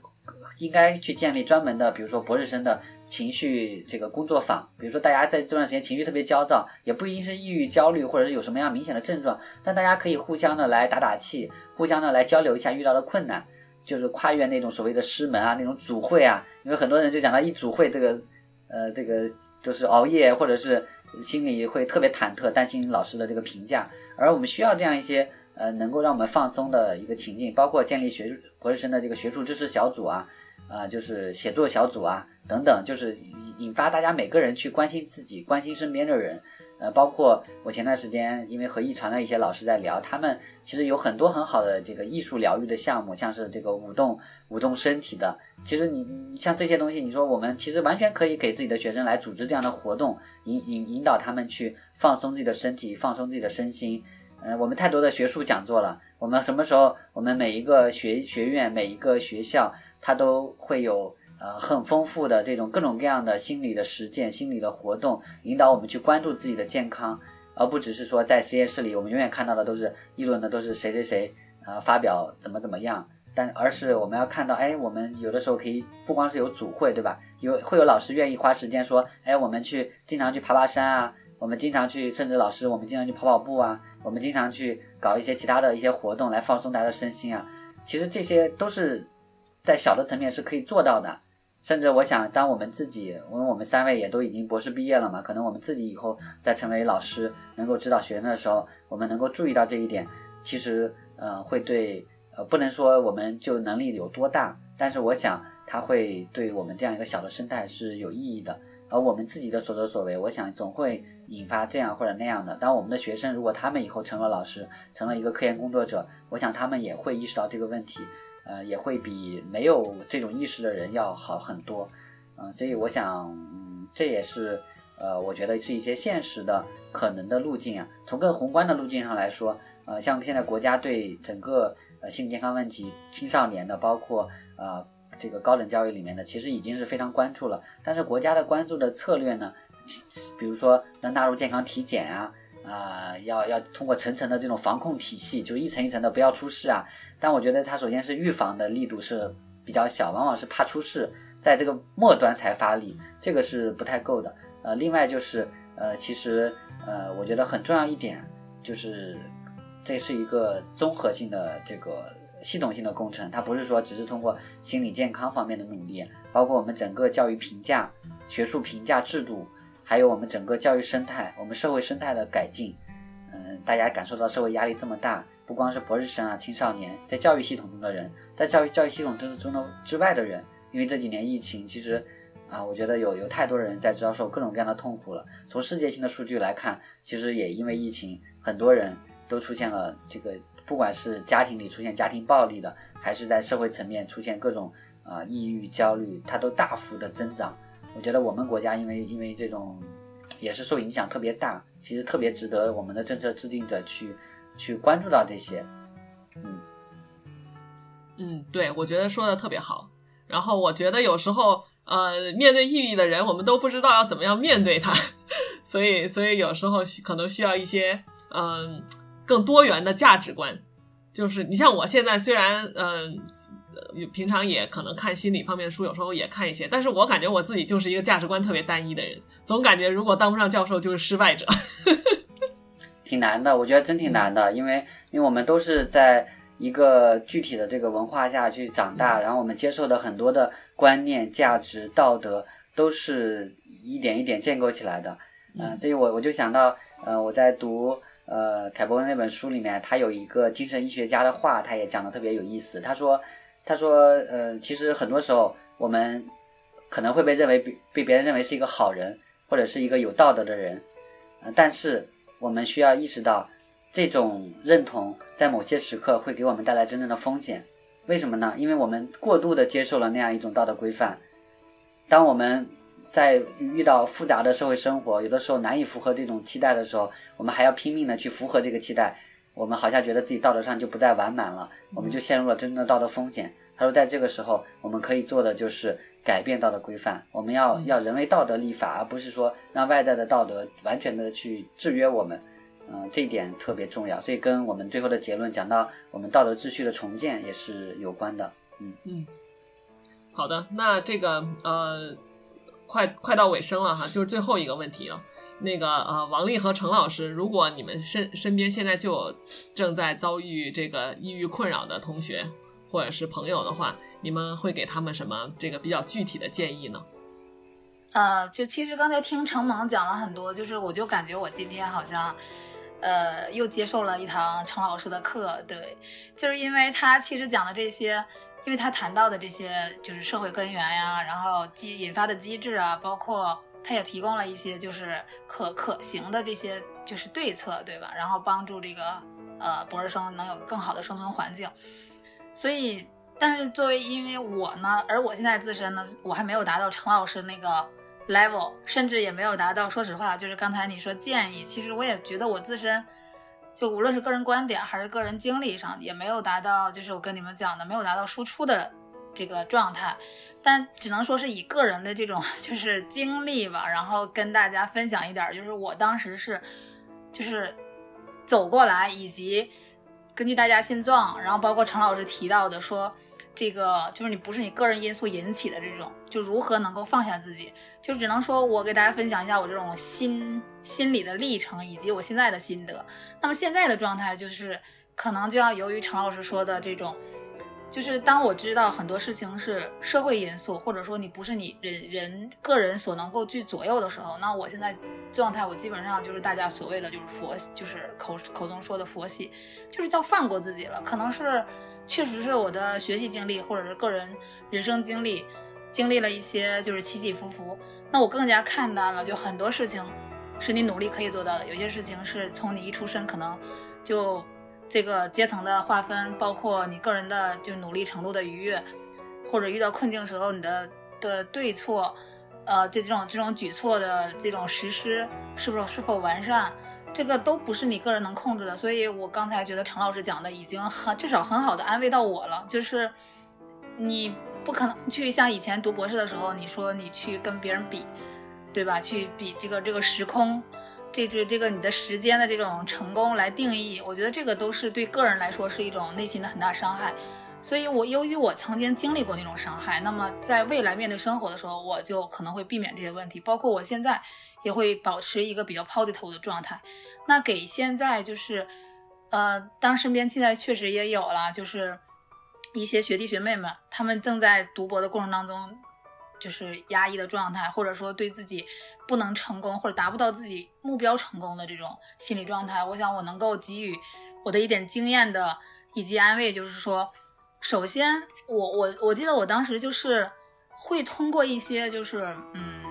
应该去建立专门的，比如说博士生的情绪这个工作坊。比如说大家在这段时间情绪特别焦躁，也不一定是抑郁、焦虑，或者是有什么样明显的症状，但大家可以互相的来打打气，互相的来交流一下遇到的困难，就是跨越那种所谓的师门啊，那种组会啊。因为很多人就讲到一组会，这个呃，这个就是熬夜，或者是心里会特别忐忑，担心老师的这个评价。而我们需要这样一些呃，能够让我们放松的一个情境，包括建立学博士生的这个学术支持小组啊，啊，就是写作小组啊等等，就是引发大家每个人去关心自己、关心身边的人。呃，包括我前段时间因为和艺传的一些老师在聊，他们其实有很多很好的这个艺术疗愈的项目，像是这个舞动舞动身体的。其实你像这些东西，你说我们其实完全可以给自己的学生来组织这样的活动，引引引导他们去。放松自己的身体，放松自己的身心。呃，我们太多的学术讲座了。我们什么时候？我们每一个学学院，每一个学校，它都会有呃很丰富的这种各种各样的心理的实践、心理的活动，引导我们去关注自己的健康，而不只是说在实验室里，我们永远看到的都是议论的都是谁谁谁啊发表怎么怎么样。但而是我们要看到，哎，我们有的时候可以不光是有组会，对吧？有会有老师愿意花时间说，哎，我们去经常去爬爬山啊。我们经常去，甚至老师，我们经常去跑跑步啊，我们经常去搞一些其他的一些活动来放松大家的身心啊。其实这些都是在小的层面是可以做到的。甚至我想，当我们自己，因为我们三位也都已经博士毕业了嘛，可能我们自己以后再成为老师，能够指导学生的时候，我们能够注意到这一点，其实呃会对呃不能说我们就能力有多大，但是我想它会对我们这样一个小的生态是有意义的。而我们自己的所作所为，我想总会引发这样或者那样的。当我们的学生如果他们以后成了老师，成了一个科研工作者，我想他们也会意识到这个问题，呃，也会比没有这种意识的人要好很多，嗯，所以我想，嗯，这也是，呃，我觉得是一些现实的可能的路径啊。从更宏观的路径上来说，呃，像现在国家对整个呃心理健康问题、青少年的，包括呃。这个高等教育里面的，其实已经是非常关注了。但是国家的关注的策略呢，比如说能纳入健康体检啊，啊，要要通过层层的这种防控体系，就一层一层的不要出事啊。但我觉得它首先是预防的力度是比较小，往往是怕出事，在这个末端才发力，这个是不太够的。呃，另外就是呃，其实呃，我觉得很重要一点就是这是一个综合性的这个系统性的工程，它不是说只是通过心理健康方面的努力，包括我们整个教育评价、学术评价制度，还有我们整个教育生态、我们社会生态的改进。嗯，大家感受到社会压力这么大，不光是博士生啊、青少年，在教育系统中的人，在教育教育系统之中的之外的人，因为这几年疫情，其实啊，我觉得有有太多人在遭受各种各样的痛苦了。从世界性的数据来看，其实也因为疫情，很多人。都出现了这个，不管是家庭里出现家庭暴力的，还是在社会层面出现各种啊抑郁、焦虑，它都大幅的增长。我觉得我们国家因为因为这种也是受影响特别大，其实特别值得我们的政策制定者去去关注到这些。嗯嗯，对，我觉得说的特别好。然后我觉得有时候呃，面对抑郁的人，我们都不知道要怎么样面对他，所以所以有时候可能需要一些嗯。更多元的价值观，就是你像我现在虽然嗯，平常也可能看心理方面的书，有时候也看一些，但是我感觉我自己就是一个价值观特别单一的人，总感觉如果当不上教授就是失败者，挺难的，我觉得真挺难的，因为因为我们都是在一个具体的这个文化下去长大，然后我们接受的很多的观念、价值、道德都是一点一点建构起来的，嗯，所以我我就想到，呃，我在读。呃，凯伯文那本书里面，他有一个精神医学家的话，他也讲的特别有意思。他说，他说，呃，其实很多时候我们可能会被认为被被别人认为是一个好人，或者是一个有道德的人，呃，但是我们需要意识到，这种认同在某些时刻会给我们带来真正的风险。为什么呢？因为我们过度的接受了那样一种道德规范，当我们。在遇到复杂的社会生活，有的时候难以符合这种期待的时候，我们还要拼命的去符合这个期待，我们好像觉得自己道德上就不再完满了，我们就陷入了真正的道德风险。他说，在这个时候，我们可以做的就是改变道德规范，我们要要人为道德立法，而不是说让外在的道德完全的去制约我们。嗯，这一点特别重要，所以跟我们最后的结论讲到我们道德秩序的重建也是有关的。嗯嗯，好的，那这个呃。快快到尾声了哈，就是最后一个问题了。那个呃，王丽和程老师，如果你们身身边现在就有正在遭遇这个抑郁困扰的同学或者是朋友的话，你们会给他们什么这个比较具体的建议呢？呃，就其实刚才听程萌讲了很多，就是我就感觉我今天好像呃又接受了一堂程老师的课，对，就是因为他其实讲的这些。因为他谈到的这些就是社会根源呀，然后机引发的机制啊，包括他也提供了一些就是可可行的这些就是对策，对吧？然后帮助这个呃博士生能有更好的生存环境。所以，但是作为因为我呢，而我现在自身呢，我还没有达到陈老师那个 level，甚至也没有达到。说实话，就是刚才你说建议，其实我也觉得我自身。就无论是个人观点还是个人经历上，也没有达到，就是我跟你们讲的，没有达到输出的这个状态，但只能说是以个人的这种 就是经历吧，然后跟大家分享一点，就是我当时是，就是走过来，以及根据大家现状，然后包括陈老师提到的说。这个就是你不是你个人因素引起的这种，就如何能够放下自己，就只能说我给大家分享一下我这种心心理的历程以及我现在的心得。那么现在的状态就是，可能就要由于陈老师说的这种，就是当我知道很多事情是社会因素，或者说你不是你人人个人所能够去左右的时候，那我现在状态我基本上就是大家所谓的就是佛，就是口口中说的佛系，就是叫放过自己了，可能是。确实是我的学习经历，或者是个人人生经历，经历了一些就是起起伏伏。那我更加看淡了，就很多事情是你努力可以做到的，有些事情是从你一出生可能就这个阶层的划分，包括你个人的就努力程度的愉悦，或者遇到困境时候你的的对错，呃，这种这种举措的这种实施是不是是否完善。这个都不是你个人能控制的，所以我刚才觉得陈老师讲的已经很至少很好的安慰到我了。就是你不可能去像以前读博士的时候，你说你去跟别人比，对吧？去比这个这个时空，这这这个你的时间的这种成功来定义，我觉得这个都是对个人来说是一种内心的很大伤害。所以我由于我曾经经历过那种伤害，那么在未来面对生活的时候，我就可能会避免这些问题，包括我现在。也会保持一个比较 positive 的状态。那给现在就是，呃，当身边现在确实也有了，就是一些学弟学妹们，他们正在读博的过程当中，就是压抑的状态，或者说对自己不能成功或者达不到自己目标成功的这种心理状态，我想我能够给予我的一点经验的以及安慰，就是说，首先，我我我记得我当时就是会通过一些就是嗯。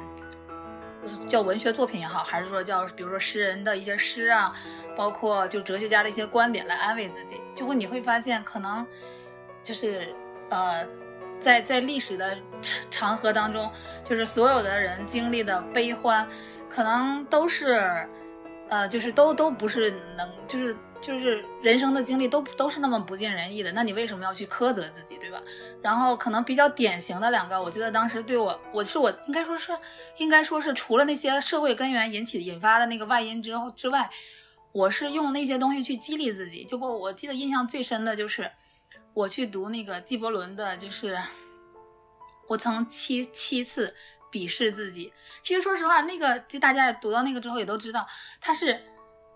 叫文学作品也好，还是说叫比如说诗人的一些诗啊，包括就哲学家的一些观点来安慰自己，就会你会发现，可能就是呃，在在历史的长长河当中，就是所有的人经历的悲欢，可能都是呃，就是都都不是能就是。就是人生的经历都都是那么不尽人意的，那你为什么要去苛责自己，对吧？然后可能比较典型的两个，我记得当时对我，我是我应该说是，应该说是除了那些社会根源引起引发的那个外因之后之外，我是用那些东西去激励自己。就不，我记得印象最深的就是我去读那个纪伯伦的，就是我曾七七次鄙视自己。其实说实话，那个就大家读到那个之后也都知道，他是。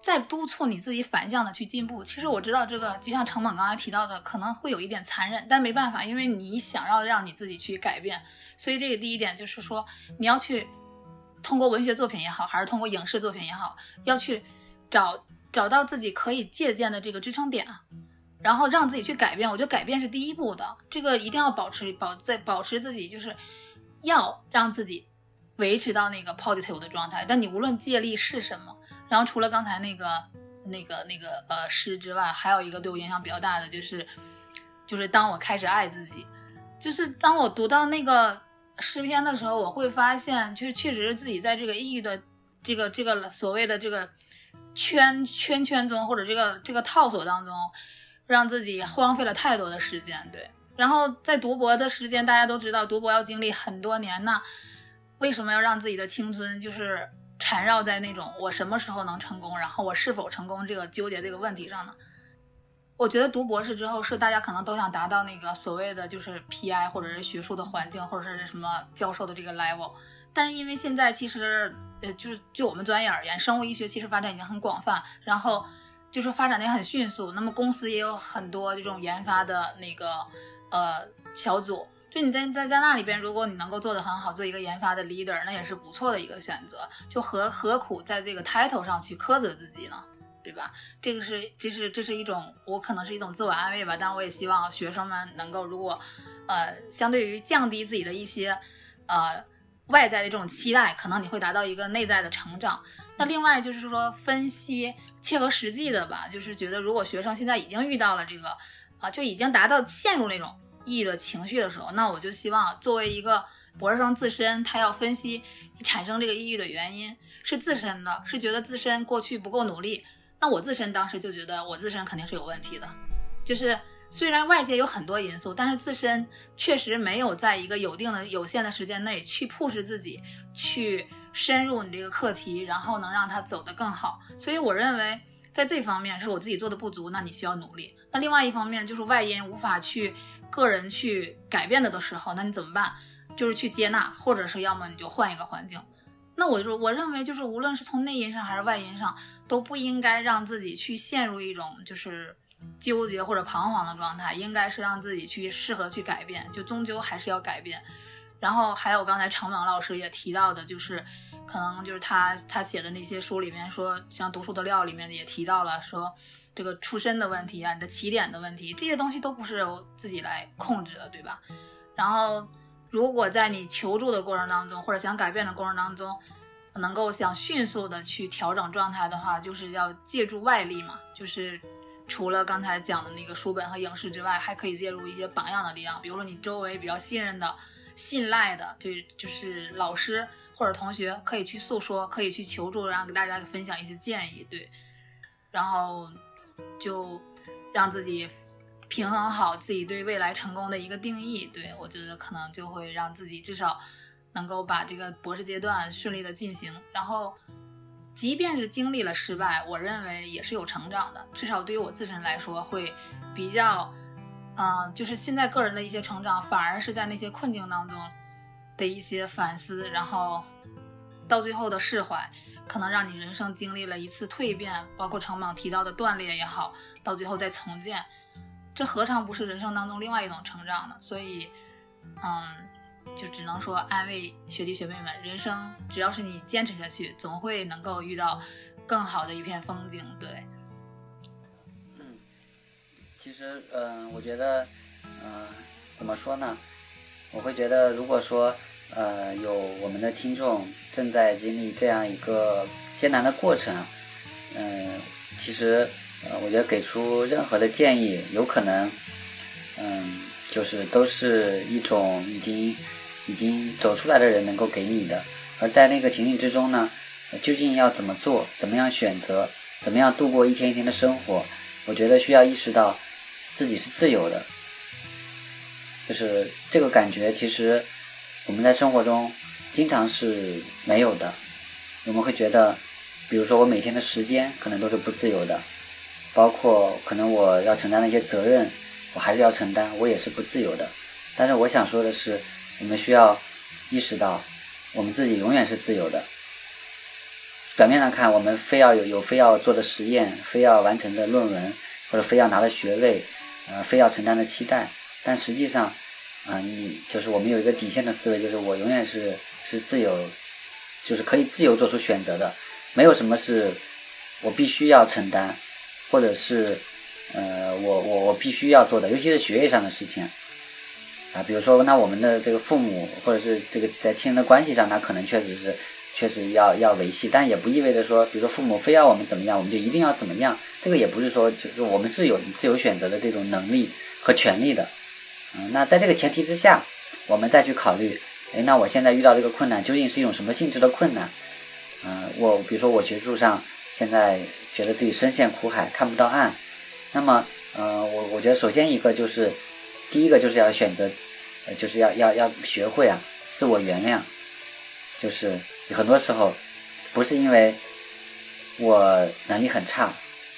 在督促你自己反向的去进步。其实我知道这个，就像成本刚才提到的，可能会有一点残忍，但没办法，因为你想要让你自己去改变，所以这个第一点就是说，你要去通过文学作品也好，还是通过影视作品也好，要去找找到自己可以借鉴的这个支撑点，然后让自己去改变。我觉得改变是第一步的，这个一定要保持保在保持自己，就是要让自己维持到那个 positive 的状态。但你无论借力是什么。然后除了刚才那个、那个、那个呃诗之外，还有一个对我影响比较大的就是，就是当我开始爱自己，就是当我读到那个诗篇的时候，我会发现，就是确实是自己在这个抑郁的这个这个所谓的这个圈圈圈中，或者这个这个套索当中，让自己荒废了太多的时间。对，然后在读博的时间，大家都知道读博要经历很多年，那为什么要让自己的青春就是？缠绕在那种我什么时候能成功，然后我是否成功这个纠结这个问题上呢？我觉得读博士之后是大家可能都想达到那个所谓的就是 PI 或者是学术的环境或者是什么教授的这个 level，但是因为现在其实呃就是就我们专业而言，生物医学其实发展已经很广泛，然后就是发展的也很迅速，那么公司也有很多这种研发的那个呃小组。就你在在在那里边，如果你能够做得很好，做一个研发的 leader，那也是不错的一个选择。就何何苦在这个 title 上去苛责自己呢？对吧？这个是这是这是一种我可能是一种自我安慰吧。但我也希望学生们能够，如果呃相对于降低自己的一些呃外在的这种期待，可能你会达到一个内在的成长。那另外就是说分析切合实际的吧，就是觉得如果学生现在已经遇到了这个啊，就已经达到陷入那种。抑郁的情绪的时候，那我就希望作为一个博士生自身，他要分析产生这个抑郁的原因是自身的，是觉得自身过去不够努力。那我自身当时就觉得我自身肯定是有问题的，就是虽然外界有很多因素，但是自身确实没有在一个有定的有限的时间内去 push 自己去深入你这个课题，然后能让他走得更好。所以我认为在这方面是我自己做的不足，那你需要努力。那另外一方面就是外因无法去。个人去改变的的时候，那你怎么办？就是去接纳，或者是要么你就换一个环境。那我就我认为，就是无论是从内因上还是外因上，都不应该让自己去陷入一种就是纠结或者彷徨的状态，应该是让自己去适合去改变，就终究还是要改变。然后还有刚才程猛老师也提到的，就是可能就是他他写的那些书里面说，像读书的料里面也提到了说。这个出身的问题啊，你的起点的问题，这些东西都不是由自己来控制的，对吧？然后，如果在你求助的过程当中，或者想改变的过程当中，能够想迅速的去调整状态的话，就是要借助外力嘛。就是除了刚才讲的那个书本和影视之外，还可以借助一些榜样的力量，比如说你周围比较信任的、信赖的，对，就是老师或者同学，可以去诉说，可以去求助，然后给大家分享一些建议，对，然后。就让自己平衡好自己对未来成功的一个定义，对我觉得可能就会让自己至少能够把这个博士阶段顺利的进行。然后，即便是经历了失败，我认为也是有成长的。至少对于我自身来说，会比较，嗯，就是现在个人的一些成长，反而是在那些困境当中的一些反思，然后到最后的释怀。可能让你人生经历了一次蜕变，包括程猛提到的断裂也好，到最后再重建，这何尝不是人生当中另外一种成长呢？所以，嗯。就只能说安慰学弟学妹们，人生只要是你坚持下去，总会能够遇到更好的一片风景。对，嗯，其实，嗯，我觉得，嗯，怎么说呢？我会觉得，如果说，呃，有我们的听众正在经历这样一个艰难的过程，嗯，其实，呃，我觉得给出任何的建议，有可能，就是都是一种已经。已经走出来的人能够给你的，而在那个情境之中呢，究竟要怎么做，怎么样选择，怎么样度过一天一天的生活？我觉得需要意识到自己是自由的，就是这个感觉。其实我们在生活中经常是没有的，我们会觉得，比如说我每天的时间可能都是不自由的，包括可能我要承担的一些责任，我还是要承担，我也是不自由的。但是我想说的是。我们需要意识到，我们自己永远是自由的。表面上看，我们非要有有非要做的实验，非要完成的论文，或者非要拿的学位，呃，非要承担的期待。但实际上，啊，你就是我们有一个底线的思维，就是我永远是是自由，就是可以自由做出选择的。没有什么是我必须要承担，或者是呃，我我我必须要做的，尤其是学业上的事情。啊，比如说，那我们的这个父母，或者是这个在亲人的关系上，他可能确实是，确实要要维系，但也不意味着说，比如说父母非要我们怎么样，我们就一定要怎么样。这个也不是说，就是我们是有自由选择的这种能力和权利的。嗯，那在这个前提之下，我们再去考虑，哎，那我现在遇到这个困难，究竟是一种什么性质的困难？嗯，我比如说我学术上现在觉得自己深陷苦海，看不到岸。那么，呃，我我觉得首先一个就是，第一个就是要选择。就是要要要学会啊，自我原谅。就是很多时候，不是因为我能力很差，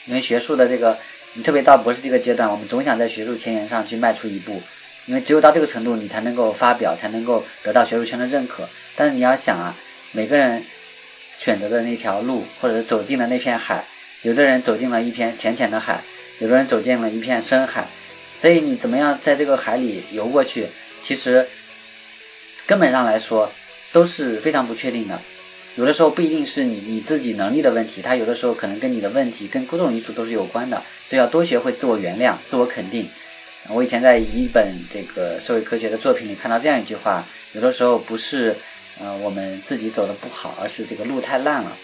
因为学术的这个，你特别到博士这个阶段，我们总想在学术前沿上去迈出一步，因为只有到这个程度，你才能够发表，才能够得到学术圈的认可。但是你要想啊，每个人选择的那条路，或者走进了那片海，有的人走进了一片浅浅的海，有的人走进了一片深海，所以你怎么样在这个海里游过去？其实，根本上来说都是非常不确定的。有的时候不一定是你你自己能力的问题，它有的时候可能跟你的问题、跟各种因素都是有关的。所以要多学会自我原谅、自我肯定。我以前在一本这个社会科学的作品里看到这样一句话：有的时候不是呃我们自己走的不好，而是这个路太烂了。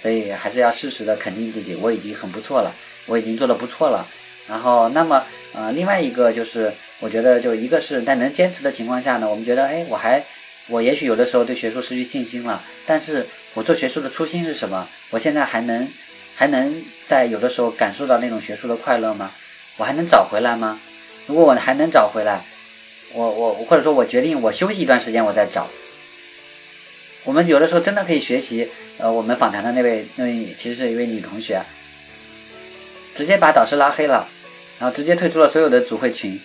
所以还是要适时的肯定自己，我已经很不错了，我已经做的不错了。然后，那么呃另外一个就是。我觉得，就一个是在能坚持的情况下呢，我们觉得，哎，我还，我也许有的时候对学术失去信心了，但是我做学术的初心是什么？我现在还能，还能在有的时候感受到那种学术的快乐吗？我还能找回来吗？如果我还能找回来，我我或者说我决定我休息一段时间，我再找。我们有的时候真的可以学习，呃，我们访谈的那位那位其实是一位女同学，直接把导师拉黑了，然后直接退出了所有的组会群。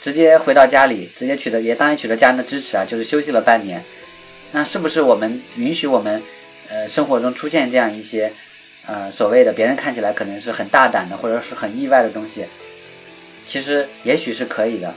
直接回到家里，直接取得也当然取得家人的支持啊，就是休息了半年。那是不是我们允许我们，呃，生活中出现这样一些，呃，所谓的别人看起来可能是很大胆的或者是很意外的东西？其实也许是可以的，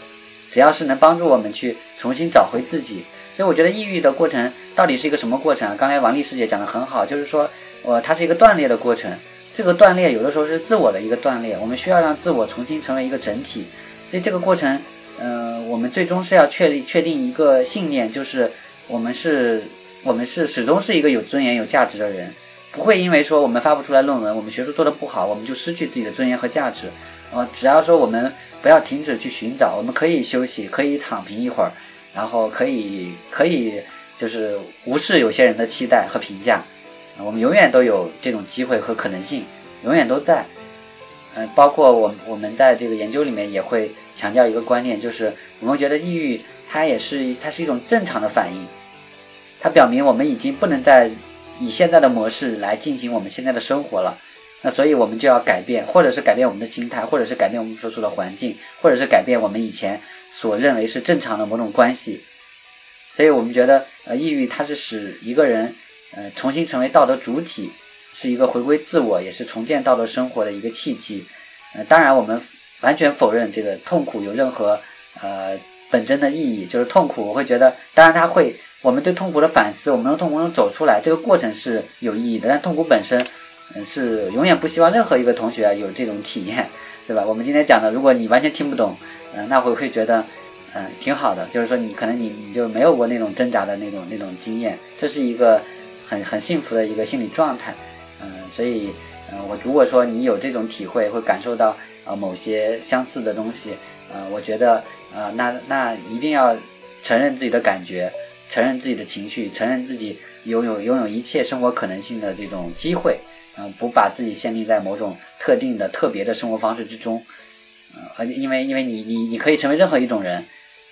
只要是能帮助我们去重新找回自己。所以我觉得抑郁的过程到底是一个什么过程啊？刚才王丽师姐讲的很好，就是说，呃，它是一个断裂的过程。这个断裂有的时候是自我的一个断裂，我们需要让自我重新成为一个整体。所以这个过程，呃，我们最终是要确立、确定一个信念，就是我们是，我们是始终是一个有尊严、有价值的人，不会因为说我们发不出来论文，我们学术做得不好，我们就失去自己的尊严和价值。呃，只要说我们不要停止去寻找，我们可以休息，可以躺平一会儿，然后可以可以就是无视有些人的期待和评价，我们永远都有这种机会和可能性，永远都在。嗯，包括我我们在这个研究里面也会强调一个观念，就是我们觉得抑郁它也是它是一种正常的反应，它表明我们已经不能再以现在的模式来进行我们现在的生活了。那所以我们就要改变，或者是改变我们的心态，或者是改变我们所处的环境，或者是改变我们以前所认为是正常的某种关系。所以我们觉得，呃，抑郁它是使一个人呃，重新成为道德主体，是一个回归自我，也是重建道德生活的一个契机。呃，当然我们完全否认这个痛苦有任何呃本真的意义，就是痛苦，我会觉得，当然它会，我们对痛苦的反思，我们从痛苦中走出来，这个过程是有意义的，但痛苦本身，嗯，是永远不希望任何一个同学有这种体验，对吧？我们今天讲的，如果你完全听不懂，嗯，那我会觉得。嗯，挺好的，就是说你可能你你就没有过那种挣扎的那种那种经验，这是一个很很幸福的一个心理状态。嗯，所以嗯，我如果说你有这种体会，会感受到呃某些相似的东西，呃，我觉得呃那那一定要承认自己的感觉，承认自己的情绪，承认自己拥有拥有一切生活可能性的这种机会，嗯，不把自己限定在某种特定的特别的生活方式之中，呃，因为因为你你你可以成为任何一种人。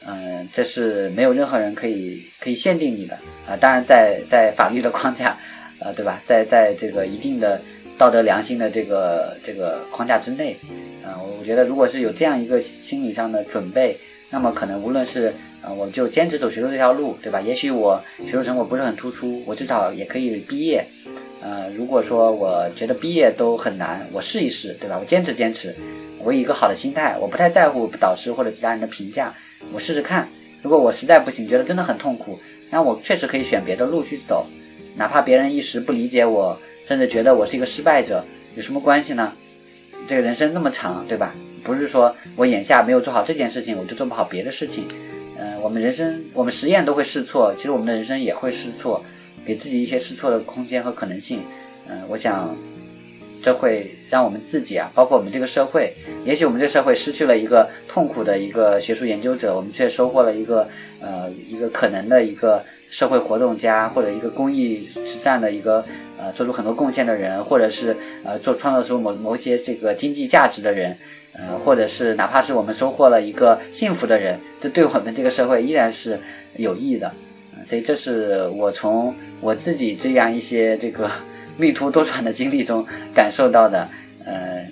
嗯，这是没有任何人可以可以限定你的啊！当然，在在法律的框架，呃，对吧？在在这个一定的道德良心的这个这个框架之内，啊，我觉得如果是有这样一个心理上的准备，那么可能无论是啊，我就坚持走学术这条路，对吧？也许我学术成果不是很突出，我至少也可以毕业。呃，如果说我觉得毕业都很难，我试一试，对吧？我坚持坚持，我以一个好的心态，我不太在乎导师或者其他人的评价。我试试看，如果我实在不行，觉得真的很痛苦，那我确实可以选别的路去走，哪怕别人一时不理解我，甚至觉得我是一个失败者，有什么关系呢？这个人生那么长，对吧？不是说我眼下没有做好这件事情，我就做不好别的事情。嗯，我们人生，我们实验都会试错，其实我们的人生也会试错，给自己一些试错的空间和可能性。嗯，我想。这会让我们自己啊，包括我们这个社会，也许我们这个社会失去了一个痛苦的一个学术研究者，我们却收获了一个呃一个可能的一个社会活动家，或者一个公益慈善的一个呃做出很多贡献的人，或者是呃做创造出某某些这个经济价值的人，呃，或者是哪怕是我们收获了一个幸福的人，这对我们这个社会依然是有益的。所以这是我从我自己这样一些这个。命途多舛的经历中感受到的，呃，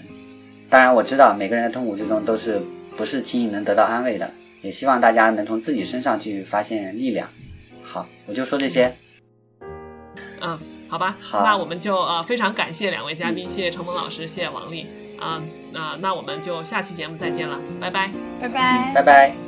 当然我知道每个人的痛苦之中都是不是轻易能得到安慰的，也希望大家能从自己身上去发现力量。好，我就说这些。嗯，好吧，好，那我们就呃非常感谢两位嘉宾，谢谢程萌老师，谢谢王丽，啊，那那我们就下期节目再见了，拜拜，拜拜，拜拜。